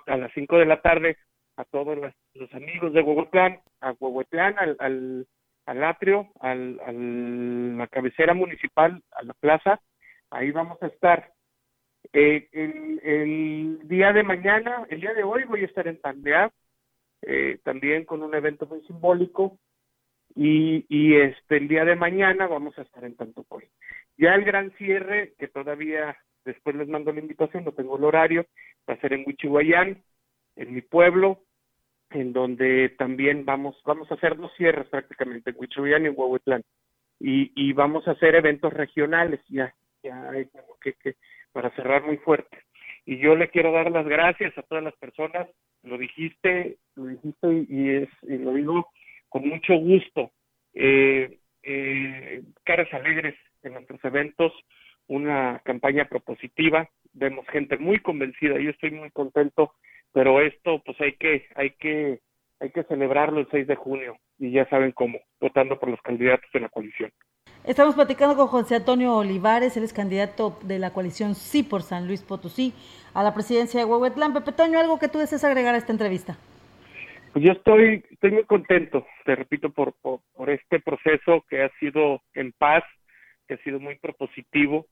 a las cinco de la tarde a todos los, amigos de Huehuetlán, a Huehuetlán, al, al, atrio, al, al, la cabecera municipal, a la plaza. Ahí vamos a estar eh, el, día de mañana, el día de hoy voy a estar en Tandea, eh, también con un evento muy simbólico, y, y este el día de mañana vamos a estar en Tantopoy. Ya el gran cierre, que todavía después les mando la invitación, no tengo el horario, va a ser en Huichihuayán, en mi pueblo, en donde también vamos, vamos a hacer dos cierres prácticamente, en Huichihuayán y en Huehuetlán. Y, y vamos a hacer eventos regionales, ya, ya que, que para cerrar muy fuerte. Y yo le quiero dar las gracias a todas las personas, lo dijiste, lo dijiste y, es, y lo digo con mucho gusto. Eh, eh, caras alegres en nuestros eventos, una campaña propositiva, vemos gente muy convencida, yo estoy muy contento, pero esto pues hay que, hay que, hay que celebrarlo el 6 de junio y ya saben cómo, votando por los candidatos de la coalición. Estamos platicando con José Antonio Olivares, él es candidato de la coalición Sí por San Luis Potosí a la presidencia de Huehuetlán. Pepe Toño, ¿algo que tú desees agregar a esta entrevista? Pues yo estoy, estoy muy contento, te repito, por, por, este proceso que ha sido en paz, que ha sido muy propositivo.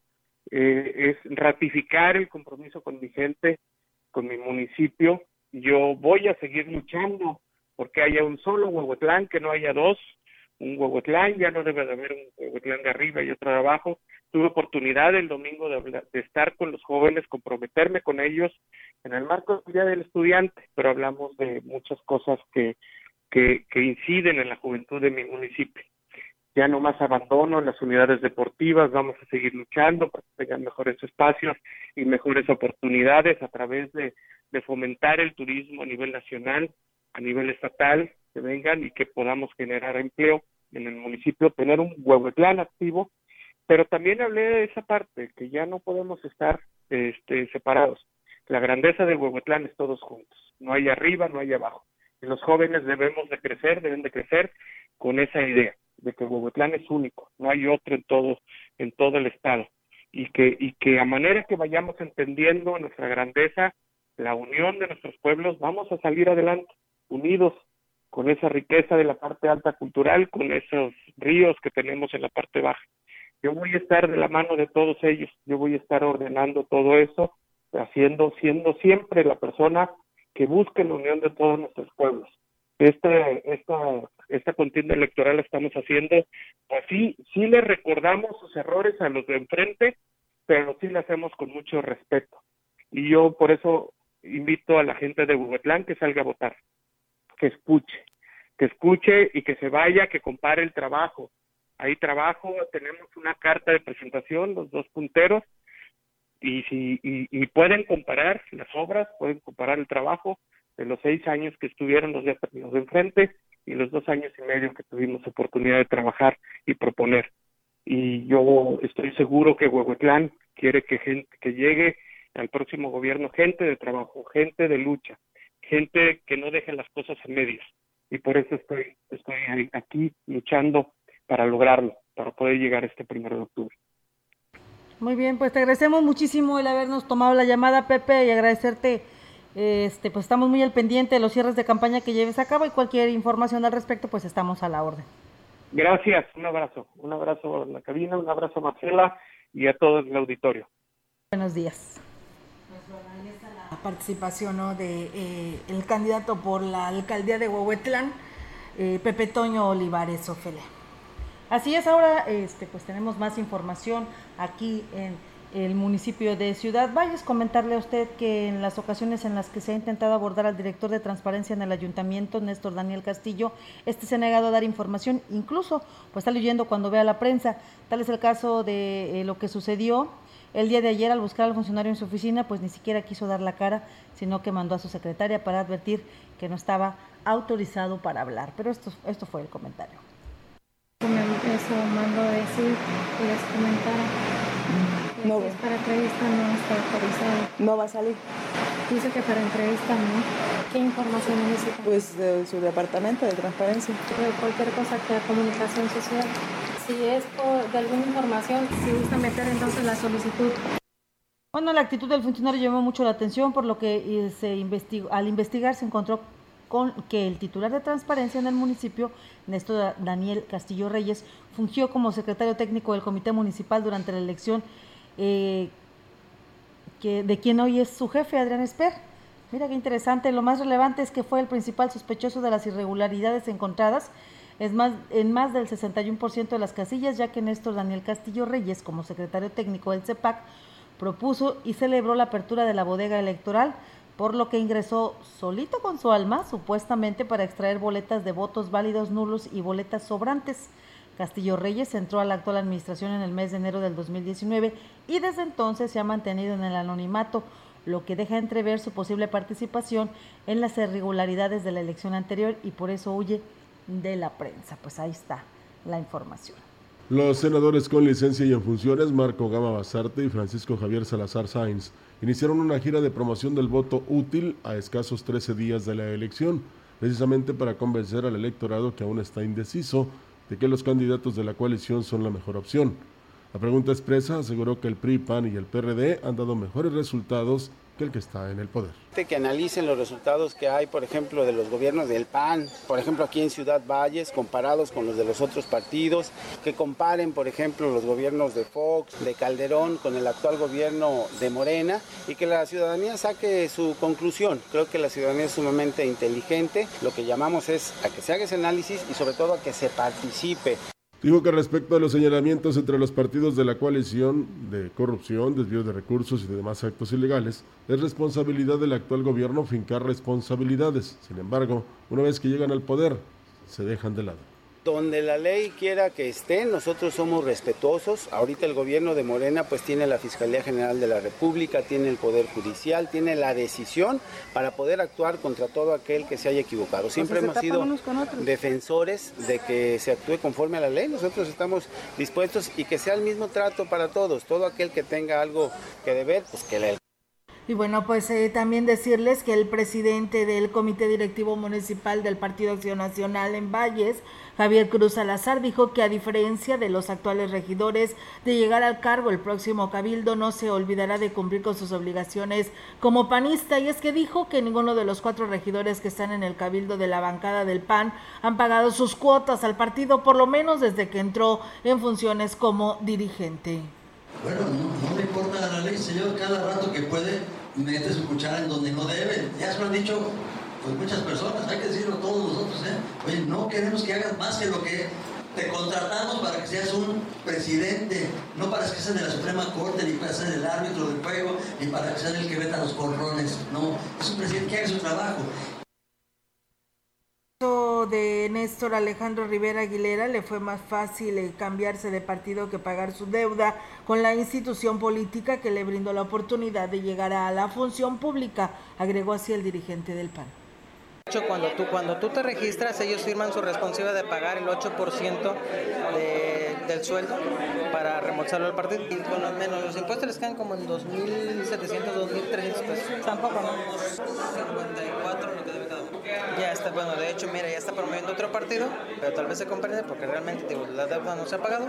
Eh, es ratificar el compromiso con mi gente, con mi municipio. Yo voy a seguir luchando porque haya un solo Huehuetlán, que no haya dos, un Huehuetlán, ya no debe de haber un Huehuetlán de arriba y otro de abajo. Tuve oportunidad el domingo de, estar con los jóvenes, comprometerme con ellos en el marco del Día del Estudiante, pero hablamos de muchas cosas que, que inciden en la juventud de mi municipio. Ya no más abandono las unidades deportivas, vamos a seguir luchando para que tengan mejores espacios y mejores oportunidades a través de, fomentar el turismo a nivel nacional, a nivel estatal, que vengan y que podamos generar empleo en el municipio, tener un Huehuetlán activo, pero también hablé de esa parte, que ya no podemos estar este, separados. La grandeza del Huehuetlán es todos juntos, no hay arriba, no hay abajo. Los jóvenes debemos de crecer, deben de crecer con esa idea de que Huehuetlán es único, no hay otro en todo, en todo el estado. Y que, y que a manera que vayamos entendiendo nuestra grandeza, la unión de nuestros pueblos, vamos a salir adelante, unidos, con esa riqueza de la parte alta cultural, con esos ríos que tenemos en la parte baja. Yo voy a estar de la mano de todos ellos, yo voy a estar ordenando todo eso, haciendo, siendo siempre la persona que busque la unión de todos nuestros pueblos. Este, esta, esta contienda electoral estamos haciendo, pues sí, sí le recordamos sus errores a los de enfrente, pero sí le hacemos con mucho respeto. Y yo por eso invito a la gente de Huehuetlán que salga a votar, que escuche, que escuche y que se vaya, que compare el trabajo. Hay trabajo, tenemos una carta de presentación, los dos punteros, y si y, pueden comparar las obras, pueden comparar el trabajo de los seis años que estuvieron los de enfrente y los dos años y medio que tuvimos oportunidad de trabajar y proponer. Y yo estoy seguro que Huehuetlán quiere que gente que llegue al próximo gobierno gente de trabajo, gente de lucha, gente que no deje las cosas a medias. Y por eso estoy, estoy aquí luchando para lograrlo, para poder llegar este primero de octubre. Muy bien, pues te agradecemos muchísimo el habernos tomado la llamada, Pepe, y agradecerte. Este, pues estamos muy al pendiente de los cierres de campaña que lleves a cabo y cualquier información al respecto, pues estamos a la orden. Gracias, un abrazo, un abrazo a la cabina, un abrazo a Marcela y a todo el auditorio. Buenos días. La participación ¿no? de eh, el candidato por la alcaldía de Huehuetlán, eh, Pepe Toño Olivares Ofelia. Así es, ahora este, pues tenemos más información aquí en el municipio de Ciudad Valles. Comentarle a usted que en las ocasiones en las que se ha intentado abordar al director de transparencia en el ayuntamiento, Néstor Daniel Castillo, este se ha negado a dar información, incluso pues está leyendo cuando vea la prensa. Tal es el caso de eh, lo que sucedió el día de ayer al buscar al funcionario en su oficina, pues ni siquiera quiso dar la cara, sino que mandó a su secretaria para advertir que no estaba autorizado para hablar. Pero esto, esto fue el comentario. Eso mandó decir que les comentara. No. es para entrevista no está autorizado. No va a salir. Dice que para entrevista no. ¿Qué información necesita? Pues de su departamento de transparencia. De cualquier cosa que comunicación social. Si es por, de alguna información, si gusta meter entonces la solicitud. Bueno, la actitud del funcionario llamó mucho la atención, por lo que eh, se investigó, al investigar se encontró con que el titular de transparencia en el municipio, Néstor Daniel Castillo Reyes, fungió como secretario técnico del comité municipal durante la elección eh, que, de quien hoy es su jefe, Adrián Esper. Mira qué interesante, lo más relevante es que fue el principal sospechoso de las irregularidades encontradas es más, en más del 61% de las casillas, ya que Néstor Daniel Castillo Reyes, como secretario técnico del CEPAC, propuso y celebró la apertura de la bodega electoral por lo que ingresó solito con su alma, supuestamente para extraer boletas de votos válidos nulos y boletas sobrantes. Castillo Reyes entró a la actual administración en el mes de enero del 2019 y desde entonces se ha mantenido en el anonimato, lo que deja entrever su posible participación en las irregularidades de la elección anterior y por eso huye de la prensa. Pues ahí está la información. Los senadores con licencia y en funciones, Marco Gama Basarte y Francisco Javier Salazar Sáenz, iniciaron una gira de promoción del voto útil a escasos 13 días de la elección, precisamente para convencer al electorado que aún está indeciso de que los candidatos de la coalición son la mejor opción. La pregunta expresa aseguró que el PRI, PAN y el PRD han dado mejores resultados que el que está en el poder. Que analicen los resultados que hay, por ejemplo, de los gobiernos del PAN, por ejemplo, aquí en Ciudad Valles, comparados con los de los otros partidos, que comparen, por ejemplo, los gobiernos de Fox, de Calderón, con el actual gobierno de Morena, y que la ciudadanía saque su conclusión. Creo que la ciudadanía es sumamente inteligente. Lo que llamamos es a que se haga ese análisis y sobre todo a que se participe. Dijo que respecto a los señalamientos entre los partidos de la coalición de corrupción, desvío de recursos y de demás actos ilegales, es responsabilidad del actual gobierno fincar responsabilidades. Sin embargo, una vez que llegan al poder, se dejan de lado donde la ley quiera que esté, nosotros somos respetuosos. Ahorita el gobierno de Morena pues tiene la Fiscalía General de la República, tiene el Poder Judicial, tiene la decisión para poder actuar contra todo aquel que se haya equivocado. Siempre hemos sido defensores de que se actúe conforme a la ley. Nosotros estamos dispuestos y que sea el mismo trato para todos. Todo aquel que tenga algo que deber, pues que le y bueno, pues eh, también decirles que el presidente del Comité Directivo Municipal del Partido Acción Nacional en Valles, Javier Cruz Salazar, dijo que a diferencia de los actuales regidores de llegar al cargo el próximo cabildo, no se olvidará de cumplir con sus obligaciones como panista. Y es que dijo que ninguno de los cuatro regidores que están en el cabildo de la bancada del PAN han pagado sus cuotas al partido, por lo menos desde que entró en funciones como dirigente. Bueno, no, no le importa la ley, señor, cada rato que puede mete su cuchara en donde no debe. Ya se lo han dicho pues muchas personas, hay que decirlo todos nosotros, ¿eh? Oye, no queremos que hagas más que lo que Te contratamos para que seas un presidente, no para que seas de la Suprema Corte, ni para ser el árbitro del juego, ni para que seas el que veta los corrones. No, es un presidente que haga su trabajo de Néstor Alejandro Rivera Aguilera le fue más fácil eh, cambiarse de partido que pagar su deuda con la institución política que le brindó la oportunidad de llegar a la función pública, agregó así el dirigente del PAN. Cuando tú, cuando tú te registras, ellos firman su responsabilidad de pagar el 8% del sueldo para remolzarlo al partido. Y bueno, menos los impuestos les quedan como en 2.700, 2.300 pesos. Tampoco, ¿no? 54 lo que debe cada uno. Ya está, bueno, de hecho, mira, ya está promoviendo otro partido, pero tal vez se comprende porque realmente digo, la deuda no se ha pagado.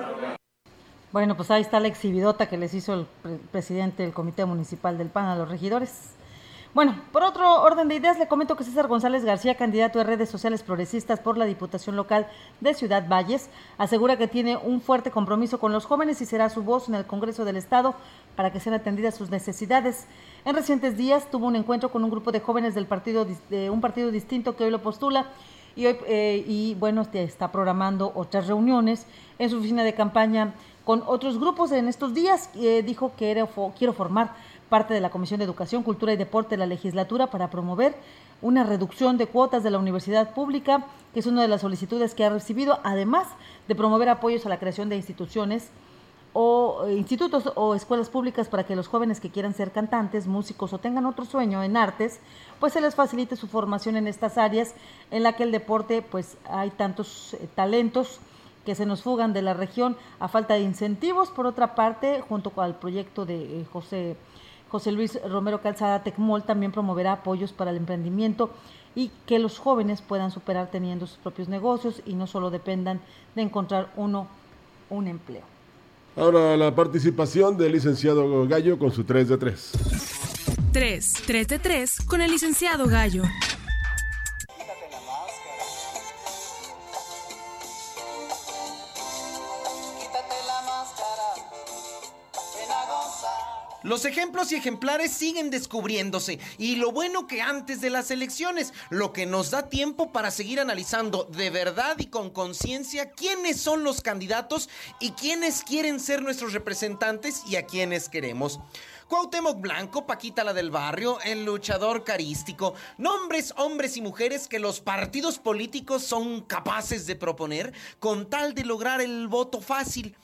Bueno, pues ahí está la exhibidota que les hizo el presidente del Comité Municipal del PAN a los regidores. Bueno, por otro orden de ideas, le comento que César González García, candidato de redes sociales progresistas por la Diputación Local de Ciudad Valles, asegura que tiene un fuerte compromiso con los jóvenes y será su voz en el Congreso del Estado para que sean atendidas sus necesidades. En recientes días tuvo un encuentro con un grupo de jóvenes del partido de un partido distinto que hoy lo postula y hoy eh, y bueno está programando otras reuniones en su oficina de campaña con otros grupos en estos días. Eh, dijo que era, quiero formar parte de la Comisión de Educación, Cultura y Deporte de la legislatura para promover una reducción de cuotas de la universidad pública, que es una de las solicitudes que ha recibido, además de promover apoyos a la creación de instituciones o eh, institutos o escuelas públicas para que los jóvenes que quieran ser cantantes, músicos o tengan otro sueño en artes, pues se les facilite su formación en estas áreas en la que el deporte pues hay tantos eh, talentos que se nos fugan de la región a falta de incentivos. Por otra parte, junto el proyecto de eh, José José Luis Romero Calzada Tecmol también promoverá apoyos para el emprendimiento y que los jóvenes puedan superar teniendo sus propios negocios y no solo dependan de encontrar uno un empleo. Ahora la participación del licenciado Gallo con su 3 de 3. 3, 3 de 3 con el licenciado Gallo. Los ejemplos y ejemplares siguen descubriéndose y lo bueno que antes de las elecciones, lo que nos da tiempo para seguir analizando de verdad y con conciencia quiénes son los candidatos y quiénes quieren ser nuestros representantes y a quiénes queremos. Cuauhtémoc Blanco, Paquita la del Barrio, el luchador carístico, nombres, hombres y mujeres que los partidos políticos son capaces de proponer con tal de lograr el voto fácil.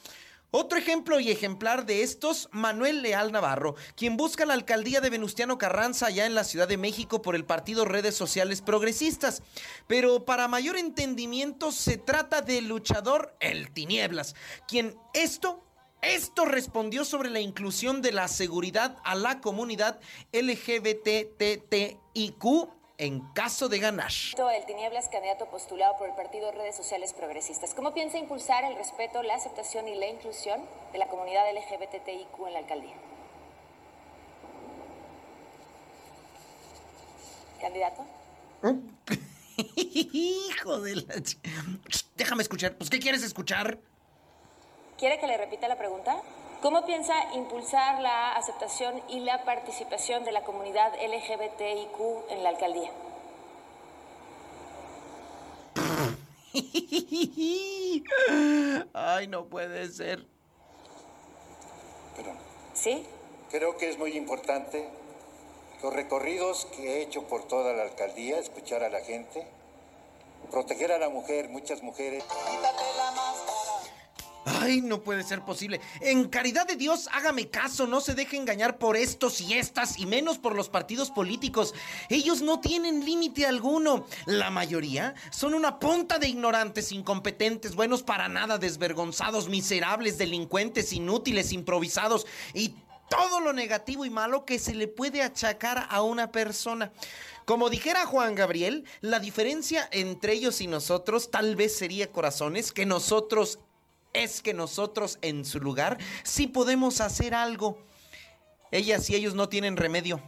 Otro ejemplo y ejemplar de estos, Manuel Leal Navarro, quien busca la alcaldía de Venustiano Carranza allá en la Ciudad de México por el partido Redes Sociales Progresistas. Pero para mayor entendimiento se trata del luchador El Tinieblas, quien esto esto respondió sobre la inclusión de la seguridad a la comunidad LGBTTIQ en caso de ganar. El Tinieblas, candidato postulado por el partido Redes Sociales Progresistas. ¿Cómo piensa impulsar el respeto, la aceptación y la inclusión de la comunidad LGBTIQ en la alcaldía? ¿Candidato? Hijo de la... Déjame escuchar. Pues, ¿qué quieres escuchar? ¿Quiere que le repita la pregunta? ¿Cómo piensa impulsar la aceptación y la participación de la comunidad LGBTIQ en la alcaldía? Ay, no puede ser. Perdón. ¿Sí? Creo que es muy importante los recorridos que he hecho por toda la alcaldía, escuchar a la gente, proteger a la mujer, muchas mujeres. Ay, no puede ser posible. En caridad de Dios, hágame caso, no se deje engañar por estos y estas, y menos por los partidos políticos. Ellos no tienen límite alguno. La mayoría son una punta de ignorantes, incompetentes, buenos para nada, desvergonzados, miserables, delincuentes, inútiles, improvisados y todo lo negativo y malo que se le puede achacar a una persona. Como dijera Juan Gabriel, la diferencia entre ellos y nosotros tal vez sería corazones que nosotros es que nosotros en su lugar sí podemos hacer algo. Ellas y ellos no tienen remedio.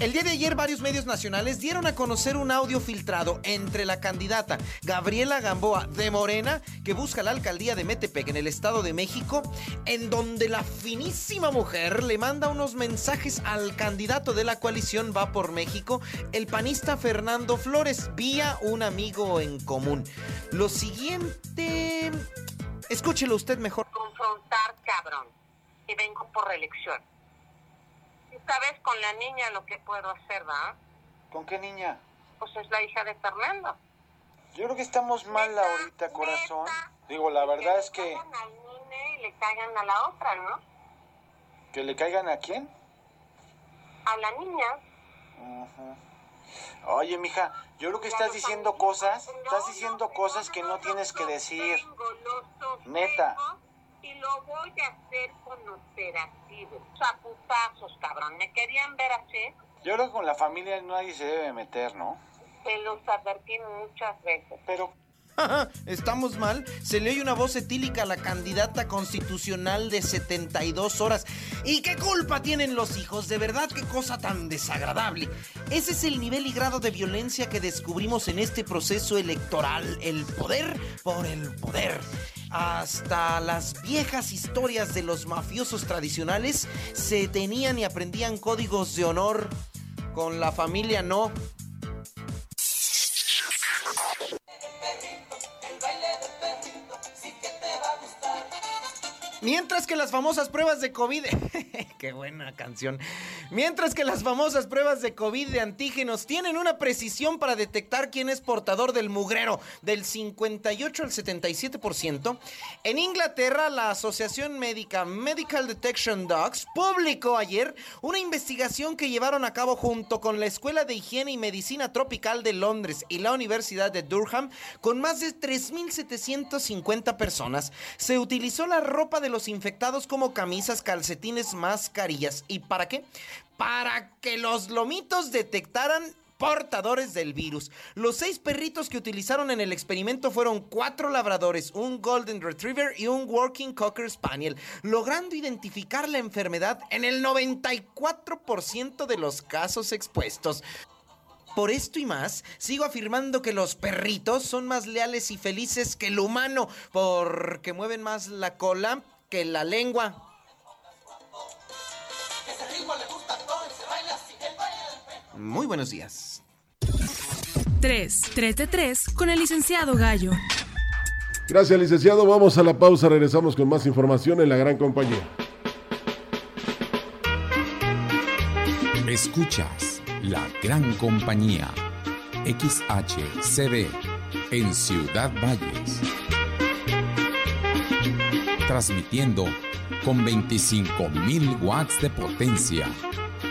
El día de ayer varios medios nacionales dieron a conocer un audio filtrado entre la candidata Gabriela Gamboa de Morena, que busca la alcaldía de Metepec en el Estado de México, en donde la finísima mujer le manda unos mensajes al candidato de la coalición Va por México, el panista Fernando Flores, vía un amigo en común. Lo siguiente... Escúchelo usted mejor. Confrontar, cabrón. Y vengo por reelección esta vez con la niña lo que puedo hacer, ¿va? ¿Con qué niña? Pues es la hija de Fernando. Yo creo que estamos mal ahorita, corazón. Digo, la verdad es que... Le caigan al y le caigan a la otra, ¿no? ¿Que le caigan a quién? A la niña. Oye, mija, yo creo que estás diciendo cosas, estás diciendo cosas que no tienes que decir. Neta y lo voy a hacer con operativos. Zaputazos, cabrón. ¿Me querían ver así? Yo creo que con la familia nadie se debe meter, ¿no? Se los advertí muchas veces. Pero... Estamos mal. Se le oye una voz etílica a la candidata constitucional de 72 horas. ¿Y qué culpa tienen los hijos? De verdad, qué cosa tan desagradable. Ese es el nivel y grado de violencia que descubrimos en este proceso electoral. El poder por el poder hasta las viejas historias de los mafiosos tradicionales se tenían y aprendían códigos de honor. Con la familia no. Mientras que las famosas pruebas de COVID, qué buena canción. Mientras que las famosas pruebas de COVID de antígenos tienen una precisión para detectar quién es portador del mugrero del 58 al 77%, en Inglaterra la Asociación Médica Medical Detection Dogs publicó ayer una investigación que llevaron a cabo junto con la Escuela de Higiene y Medicina Tropical de Londres y la Universidad de Durham con más de 3.750 personas. Se utilizó la ropa de los infectados como camisas, calcetines, mascarillas. ¿Y para qué? Para que los lomitos detectaran portadores del virus. Los seis perritos que utilizaron en el experimento fueron cuatro labradores, un Golden Retriever y un Working Cocker Spaniel, logrando identificar la enfermedad en el 94% de los casos expuestos. Por esto y más, sigo afirmando que los perritos son más leales y felices que el humano, porque mueven más la cola, que la lengua. Muy buenos días. 3, 3 de 3 con el licenciado Gallo. Gracias, licenciado. Vamos a la pausa. Regresamos con más información en la gran compañía. Escuchas la gran compañía. XHCB en Ciudad Valles transmitiendo con 25.000 watts de potencia.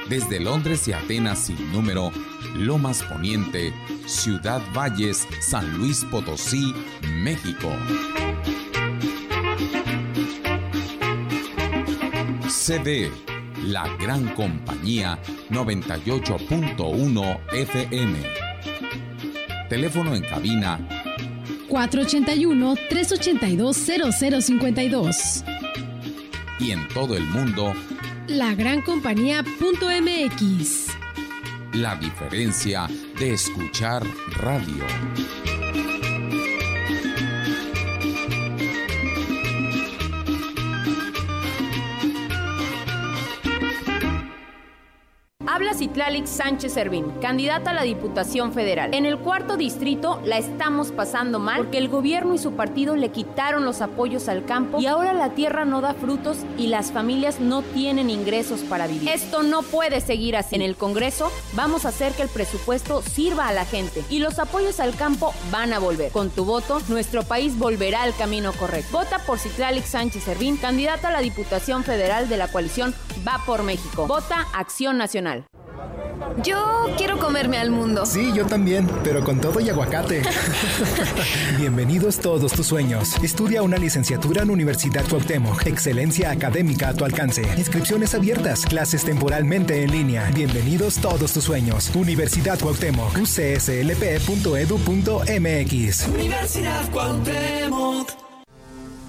Desde Londres y Atenas sin número, Lomas Poniente, Ciudad Valles, San Luis Potosí, México. CD, la gran compañía 98.1 FM. Teléfono en cabina 481-382-0052. Y en todo el mundo, la gran compañía.mx. La diferencia de escuchar radio. Habla Citlalix Sánchez Servín, candidata a la Diputación Federal. En el cuarto distrito la estamos pasando mal porque el gobierno y su partido le quitaron los apoyos al campo y ahora la tierra no da frutos y las familias no tienen ingresos para vivir. Esto no puede seguir así. En el Congreso vamos a hacer que el presupuesto sirva a la gente y los apoyos al campo van a volver. Con tu voto, nuestro país volverá al camino correcto. Vota por Citlalix Sánchez Servín, candidata a la Diputación Federal de la coalición Va por México. Vota Acción Nacional. Yo quiero comerme al mundo. Sí, yo también, pero con todo y aguacate. Bienvenidos todos tus sueños. Estudia una licenciatura en Universidad Cuauhtémoc. Excelencia académica a tu alcance. Inscripciones abiertas. Clases temporalmente en línea. Bienvenidos todos tus sueños. Universidad Cuauhtémoc. ucslp.edu.mx. Universidad Cuauhtémoc.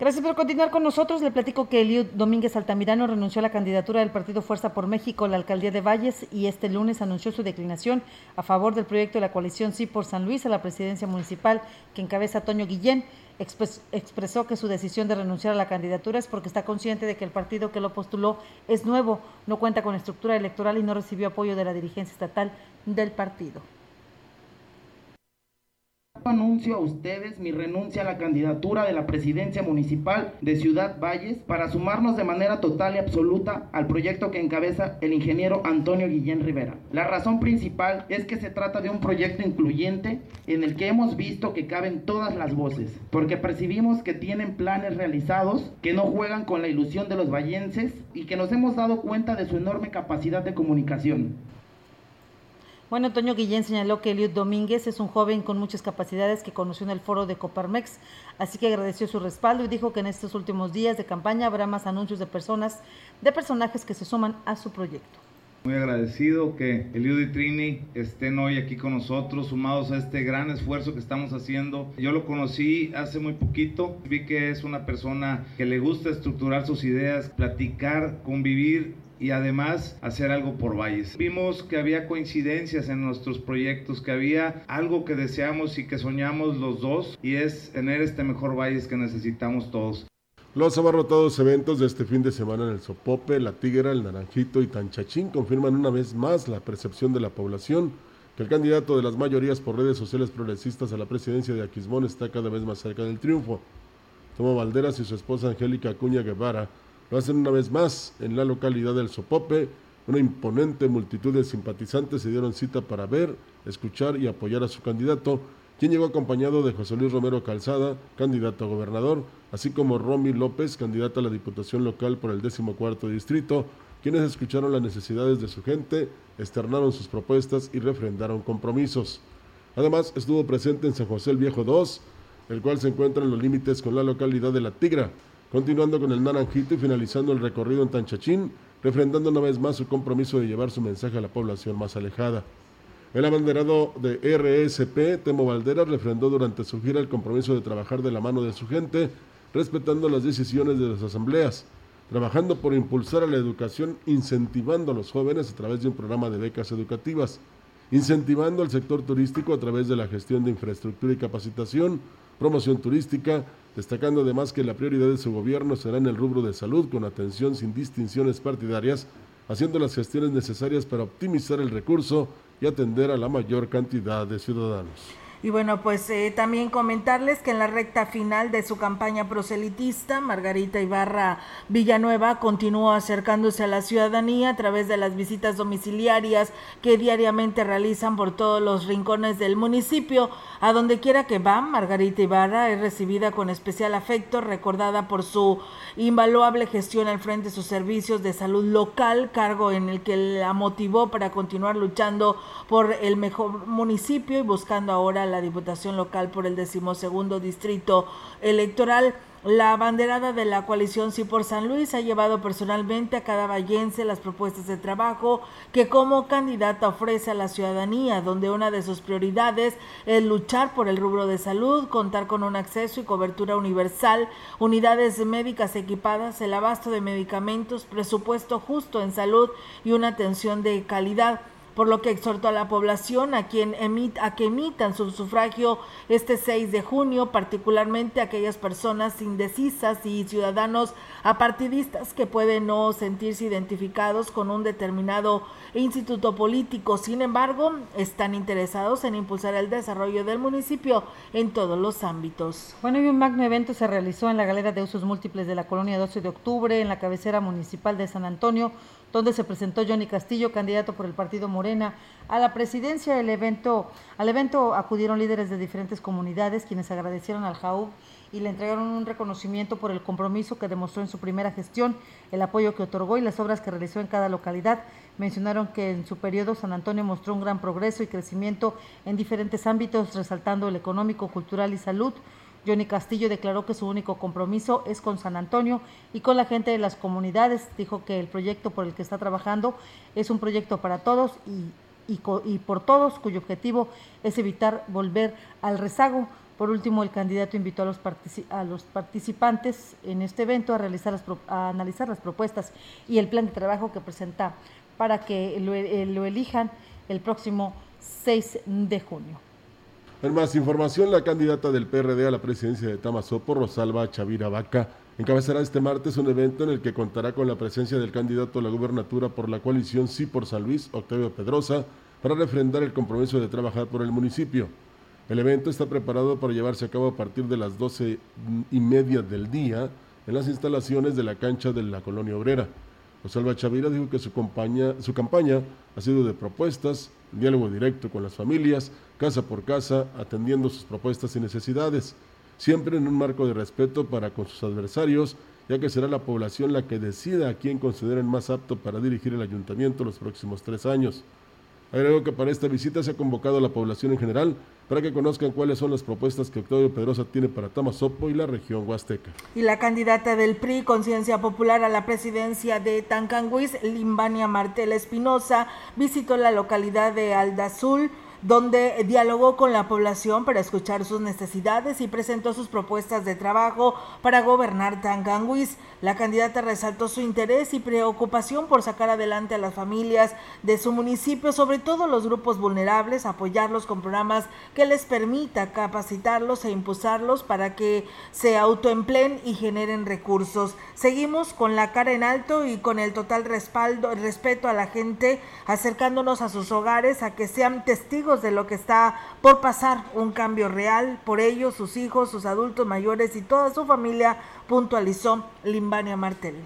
Gracias por continuar con nosotros. Le platico que Eliud Domínguez Altamirano renunció a la candidatura del Partido Fuerza por México a la alcaldía de Valles y este lunes anunció su declinación a favor del proyecto de la coalición Sí por San Luis a la presidencia municipal que encabeza Toño Guillén. expresó que su decisión de renunciar a la candidatura es porque está consciente de que el partido que lo postuló es nuevo, no cuenta con estructura electoral y no recibió apoyo de la dirigencia estatal del partido. Anuncio a ustedes mi renuncia a la candidatura de la presidencia municipal de Ciudad Valles para sumarnos de manera total y absoluta al proyecto que encabeza el ingeniero Antonio Guillén Rivera. La razón principal es que se trata de un proyecto incluyente en el que hemos visto que caben todas las voces, porque percibimos que tienen planes realizados que no juegan con la ilusión de los vallenses y que nos hemos dado cuenta de su enorme capacidad de comunicación. Bueno, Antonio Guillén señaló que Eliud Domínguez es un joven con muchas capacidades que conoció en el foro de Coparmex, así que agradeció su respaldo y dijo que en estos últimos días de campaña habrá más anuncios de personas, de personajes que se suman a su proyecto. Muy agradecido que Eliud y Trini estén hoy aquí con nosotros, sumados a este gran esfuerzo que estamos haciendo. Yo lo conocí hace muy poquito, vi que es una persona que le gusta estructurar sus ideas, platicar, convivir y además hacer algo por Valles. Vimos que había coincidencias en nuestros proyectos, que había algo que deseamos y que soñamos los dos y es tener este mejor Valles que necesitamos todos. Los abarrotados eventos de este fin de semana en el Sopope, La Tigra, el Naranjito y Tanchachín confirman una vez más la percepción de la población que el candidato de las mayorías por redes sociales progresistas a la presidencia de Aquismón está cada vez más cerca del triunfo. Tomo Valderas y su esposa Angélica Acuña Guevara lo hacen una vez más en la localidad del Sopope. Una imponente multitud de simpatizantes se dieron cita para ver, escuchar y apoyar a su candidato, quien llegó acompañado de José Luis Romero Calzada, candidato a gobernador, así como Romy López, candidata a la Diputación Local por el 14 Distrito, quienes escucharon las necesidades de su gente, externaron sus propuestas y refrendaron compromisos. Además, estuvo presente en San José el Viejo 2, el cual se encuentra en los límites con la localidad de La Tigra, continuando con el Naranjito y finalizando el recorrido en Tanchachín, refrendando una vez más su compromiso de llevar su mensaje a la población más alejada. El abanderado de RSP, Temo Valderas, refrendó durante su gira el compromiso de trabajar de la mano de su gente, respetando las decisiones de las asambleas, trabajando por impulsar a la educación, incentivando a los jóvenes a través de un programa de becas educativas, incentivando al sector turístico a través de la gestión de infraestructura y capacitación, promoción turística, destacando además que la prioridad de su gobierno será en el rubro de salud con atención sin distinciones partidarias, haciendo las gestiones necesarias para optimizar el recurso y atender a la mayor cantidad de ciudadanos. Y bueno, pues eh, también comentarles que en la recta final de su campaña proselitista, Margarita Ibarra Villanueva continuó acercándose a la ciudadanía a través de las visitas domiciliarias que diariamente realizan por todos los rincones del municipio. A donde quiera que va, Margarita Ibarra es recibida con especial afecto, recordada por su invaluable gestión al frente de sus servicios de salud local, cargo en el que la motivó para continuar luchando por el mejor municipio y buscando ahora la Diputación Local por el decimosegundo distrito electoral. La banderada de la coalición Sí por San Luis ha llevado personalmente a cada vallense las propuestas de trabajo que como candidata ofrece a la ciudadanía, donde una de sus prioridades es luchar por el rubro de salud, contar con un acceso y cobertura universal, unidades médicas equipadas, el abasto de medicamentos, presupuesto justo en salud y una atención de calidad por lo que exhortó a la población a, quien a que emitan su sufragio este 6 de junio, particularmente aquellas personas indecisas y ciudadanos apartidistas que pueden no sentirse identificados con un determinado instituto político. Sin embargo, están interesados en impulsar el desarrollo del municipio en todos los ámbitos. Bueno, y un magno evento se realizó en la galera de usos múltiples de la colonia 12 de octubre, en la cabecera municipal de San Antonio, donde se presentó Johnny Castillo, candidato por el partido Morena a la presidencia. Evento, al evento acudieron líderes de diferentes comunidades, quienes agradecieron al JAUB y le entregaron un reconocimiento por el compromiso que demostró en su primera gestión, el apoyo que otorgó y las obras que realizó en cada localidad. Mencionaron que en su periodo San Antonio mostró un gran progreso y crecimiento en diferentes ámbitos, resaltando el económico, cultural y salud. Johnny Castillo declaró que su único compromiso es con San Antonio y con la gente de las comunidades. Dijo que el proyecto por el que está trabajando es un proyecto para todos y, y, y por todos, cuyo objetivo es evitar volver al rezago. Por último, el candidato invitó a los, participantes en este evento a, realizar las a analizar las propuestas y el plan de trabajo que presenta para que lo, eh, lo elijan el próximo 6 de junio. En más información, la candidata del PRD a la presidencia de Tamazopo, Rosalba Chavira Vaca, encabezará este martes un evento en el que contará con la presencia del candidato a la gubernatura por la coalición Sí por San Luis, Octavio Pedrosa, para refrendar el compromiso de trabajar por el municipio. El evento está preparado para llevarse a cabo a partir de las doce y media del día en las instalaciones de la cancha de la colonia obrera. Rosalba Chavira dijo que su, su campaña ha sido de propuestas, diálogo directo con las familias, casa por casa, atendiendo sus propuestas y necesidades, siempre en un marco de respeto para con sus adversarios, ya que será la población la que decida a quién consideren más apto para dirigir el ayuntamiento los próximos tres años. Agregó que para esta visita se ha convocado a la población en general para que conozcan cuáles son las propuestas que Octavio Pedrosa tiene para Tamazopo y la región huasteca. Y la candidata del PRI, Conciencia Popular a la presidencia de Tancanguis, Limbania Martel Espinosa, visitó la localidad de Aldazul, donde dialogó con la población para escuchar sus necesidades y presentó sus propuestas de trabajo para gobernar Tanganguis. La candidata resaltó su interés y preocupación por sacar adelante a las familias de su municipio, sobre todo los grupos vulnerables, apoyarlos con programas que les permita capacitarlos e impulsarlos para que se autoempleen y generen recursos. Seguimos con la cara en alto y con el total respaldo, respeto a la gente, acercándonos a sus hogares a que sean testigos de lo que está por pasar, un cambio real por ellos, sus hijos, sus adultos mayores y toda su familia, puntualizó Limbania Martel.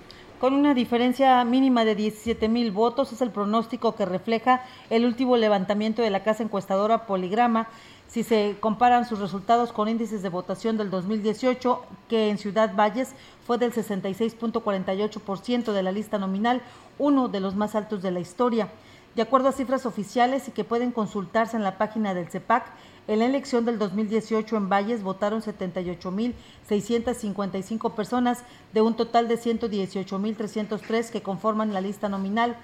Con una diferencia mínima de 17 mil votos, es el pronóstico que refleja el último levantamiento de la casa encuestadora Poligrama. Si se comparan sus resultados con índices de votación del 2018, que en Ciudad Valles fue del 66.48% de la lista nominal, uno de los más altos de la historia. De acuerdo a cifras oficiales y que pueden consultarse en la página del CEPAC, en la elección del 2018 en Valles votaron 78.655 personas de un total de 118.303 que conforman la lista nominal,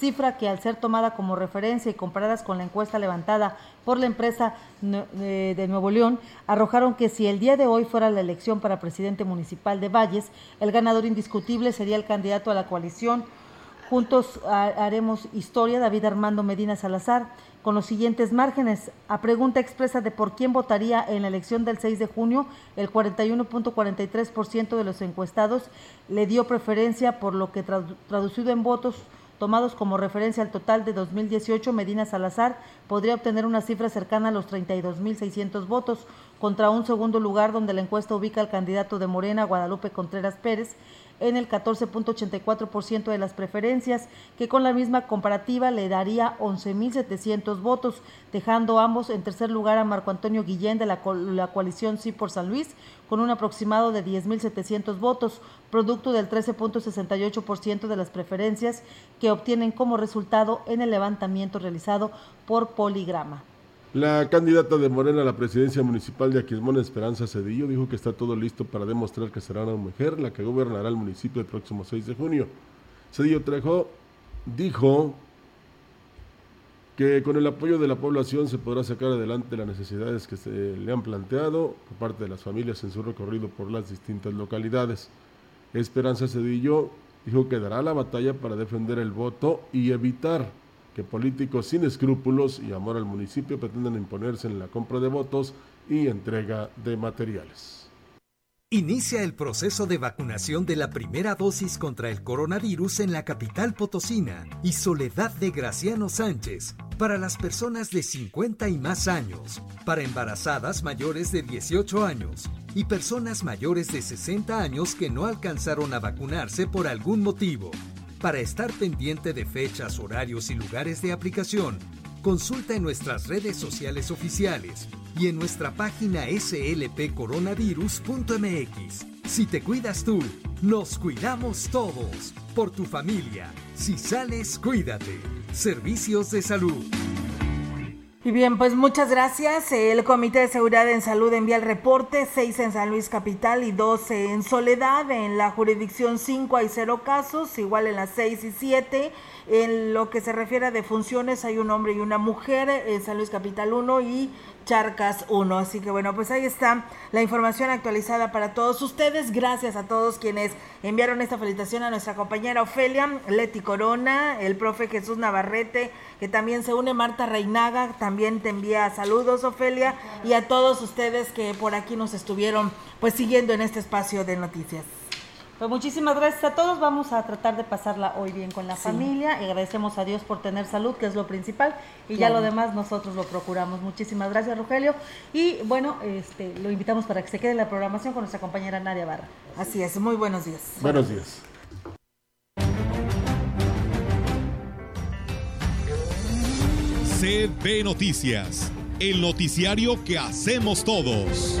cifra que al ser tomada como referencia y comparadas con la encuesta levantada por la empresa eh, de Nuevo León, arrojaron que si el día de hoy fuera la elección para presidente municipal de Valles, el ganador indiscutible sería el candidato a la coalición Juntos haremos historia, David Armando Medina Salazar, con los siguientes márgenes. A pregunta expresa de por quién votaría en la elección del 6 de junio, el 41.43% de los encuestados le dio preferencia por lo que traducido en votos tomados como referencia al total de 2018, Medina Salazar podría obtener una cifra cercana a los 32.600 votos, contra un segundo lugar donde la encuesta ubica al candidato de Morena, Guadalupe Contreras Pérez, en el 14.84% de las preferencias, que con la misma comparativa le daría 11.700 votos, dejando ambos en tercer lugar a Marco Antonio Guillén de la, coalición Sí por San Luis, con un aproximado de 10.700 votos, producto del 13.68% de las preferencias que obtienen como resultado en el levantamiento realizado por Poligrama. La candidata de Morena a la presidencia municipal de Aquismón, Esperanza Cedillo, dijo que está todo listo para demostrar que será una mujer la que gobernará el municipio el próximo 6 de junio. Cedillo Trejo dijo que con el apoyo de la población se podrá sacar adelante las necesidades que se le han planteado por parte de las familias en su recorrido por las distintas localidades. Esperanza Cedillo dijo que dará la batalla para defender el voto y evitar que políticos sin escrúpulos y amor al municipio pretenden imponerse en la compra de votos y entrega de materiales. Inicia el proceso de vacunación de la primera dosis contra el coronavirus en la capital potosina y Soledad de Graciano Sánchez para las personas de 50 y más años, para embarazadas mayores de 18 años y personas mayores de 60 años que no alcanzaron a vacunarse por algún motivo. Para estar pendiente de fechas, horarios y lugares de aplicación, consulta en nuestras redes sociales oficiales y en nuestra página slpcoronavirus.mx. Si te cuidas tú, nos cuidamos todos. Por tu familia. Si sales, cuídate. Servicios de salud. Y bien, pues muchas gracias. El Comité de Seguridad en Salud envía el reporte, 6 en San Luis Capital y 12 en Soledad. En la jurisdicción 5 hay cero casos, igual en las 6 y 7. En lo que se refiere a defunciones hay un hombre y una mujer en San Luis Capital 1 y Charcas 1. Así que bueno, pues ahí está la información actualizada para todos ustedes. Gracias a todos quienes enviaron esta felicitación a nuestra compañera Ofelia, Leti Corona, el profe Jesús Navarrete, que también se une Marta Reinaga, también te envía saludos Ofelia y a todos ustedes que por aquí nos estuvieron pues siguiendo en este espacio de noticias. Pues muchísimas gracias a todos. Vamos a tratar de pasarla hoy bien con la familia y agradecemos a Dios por tener salud, que es lo principal, y ya lo demás nosotros lo procuramos. Muchísimas gracias, Rogelio. Y bueno, este, lo invitamos para que se quede en la programación con nuestra compañera Nadia Barra. Así es, muy buenos días. Buenos días. CB Noticias, el noticiario que hacemos todos.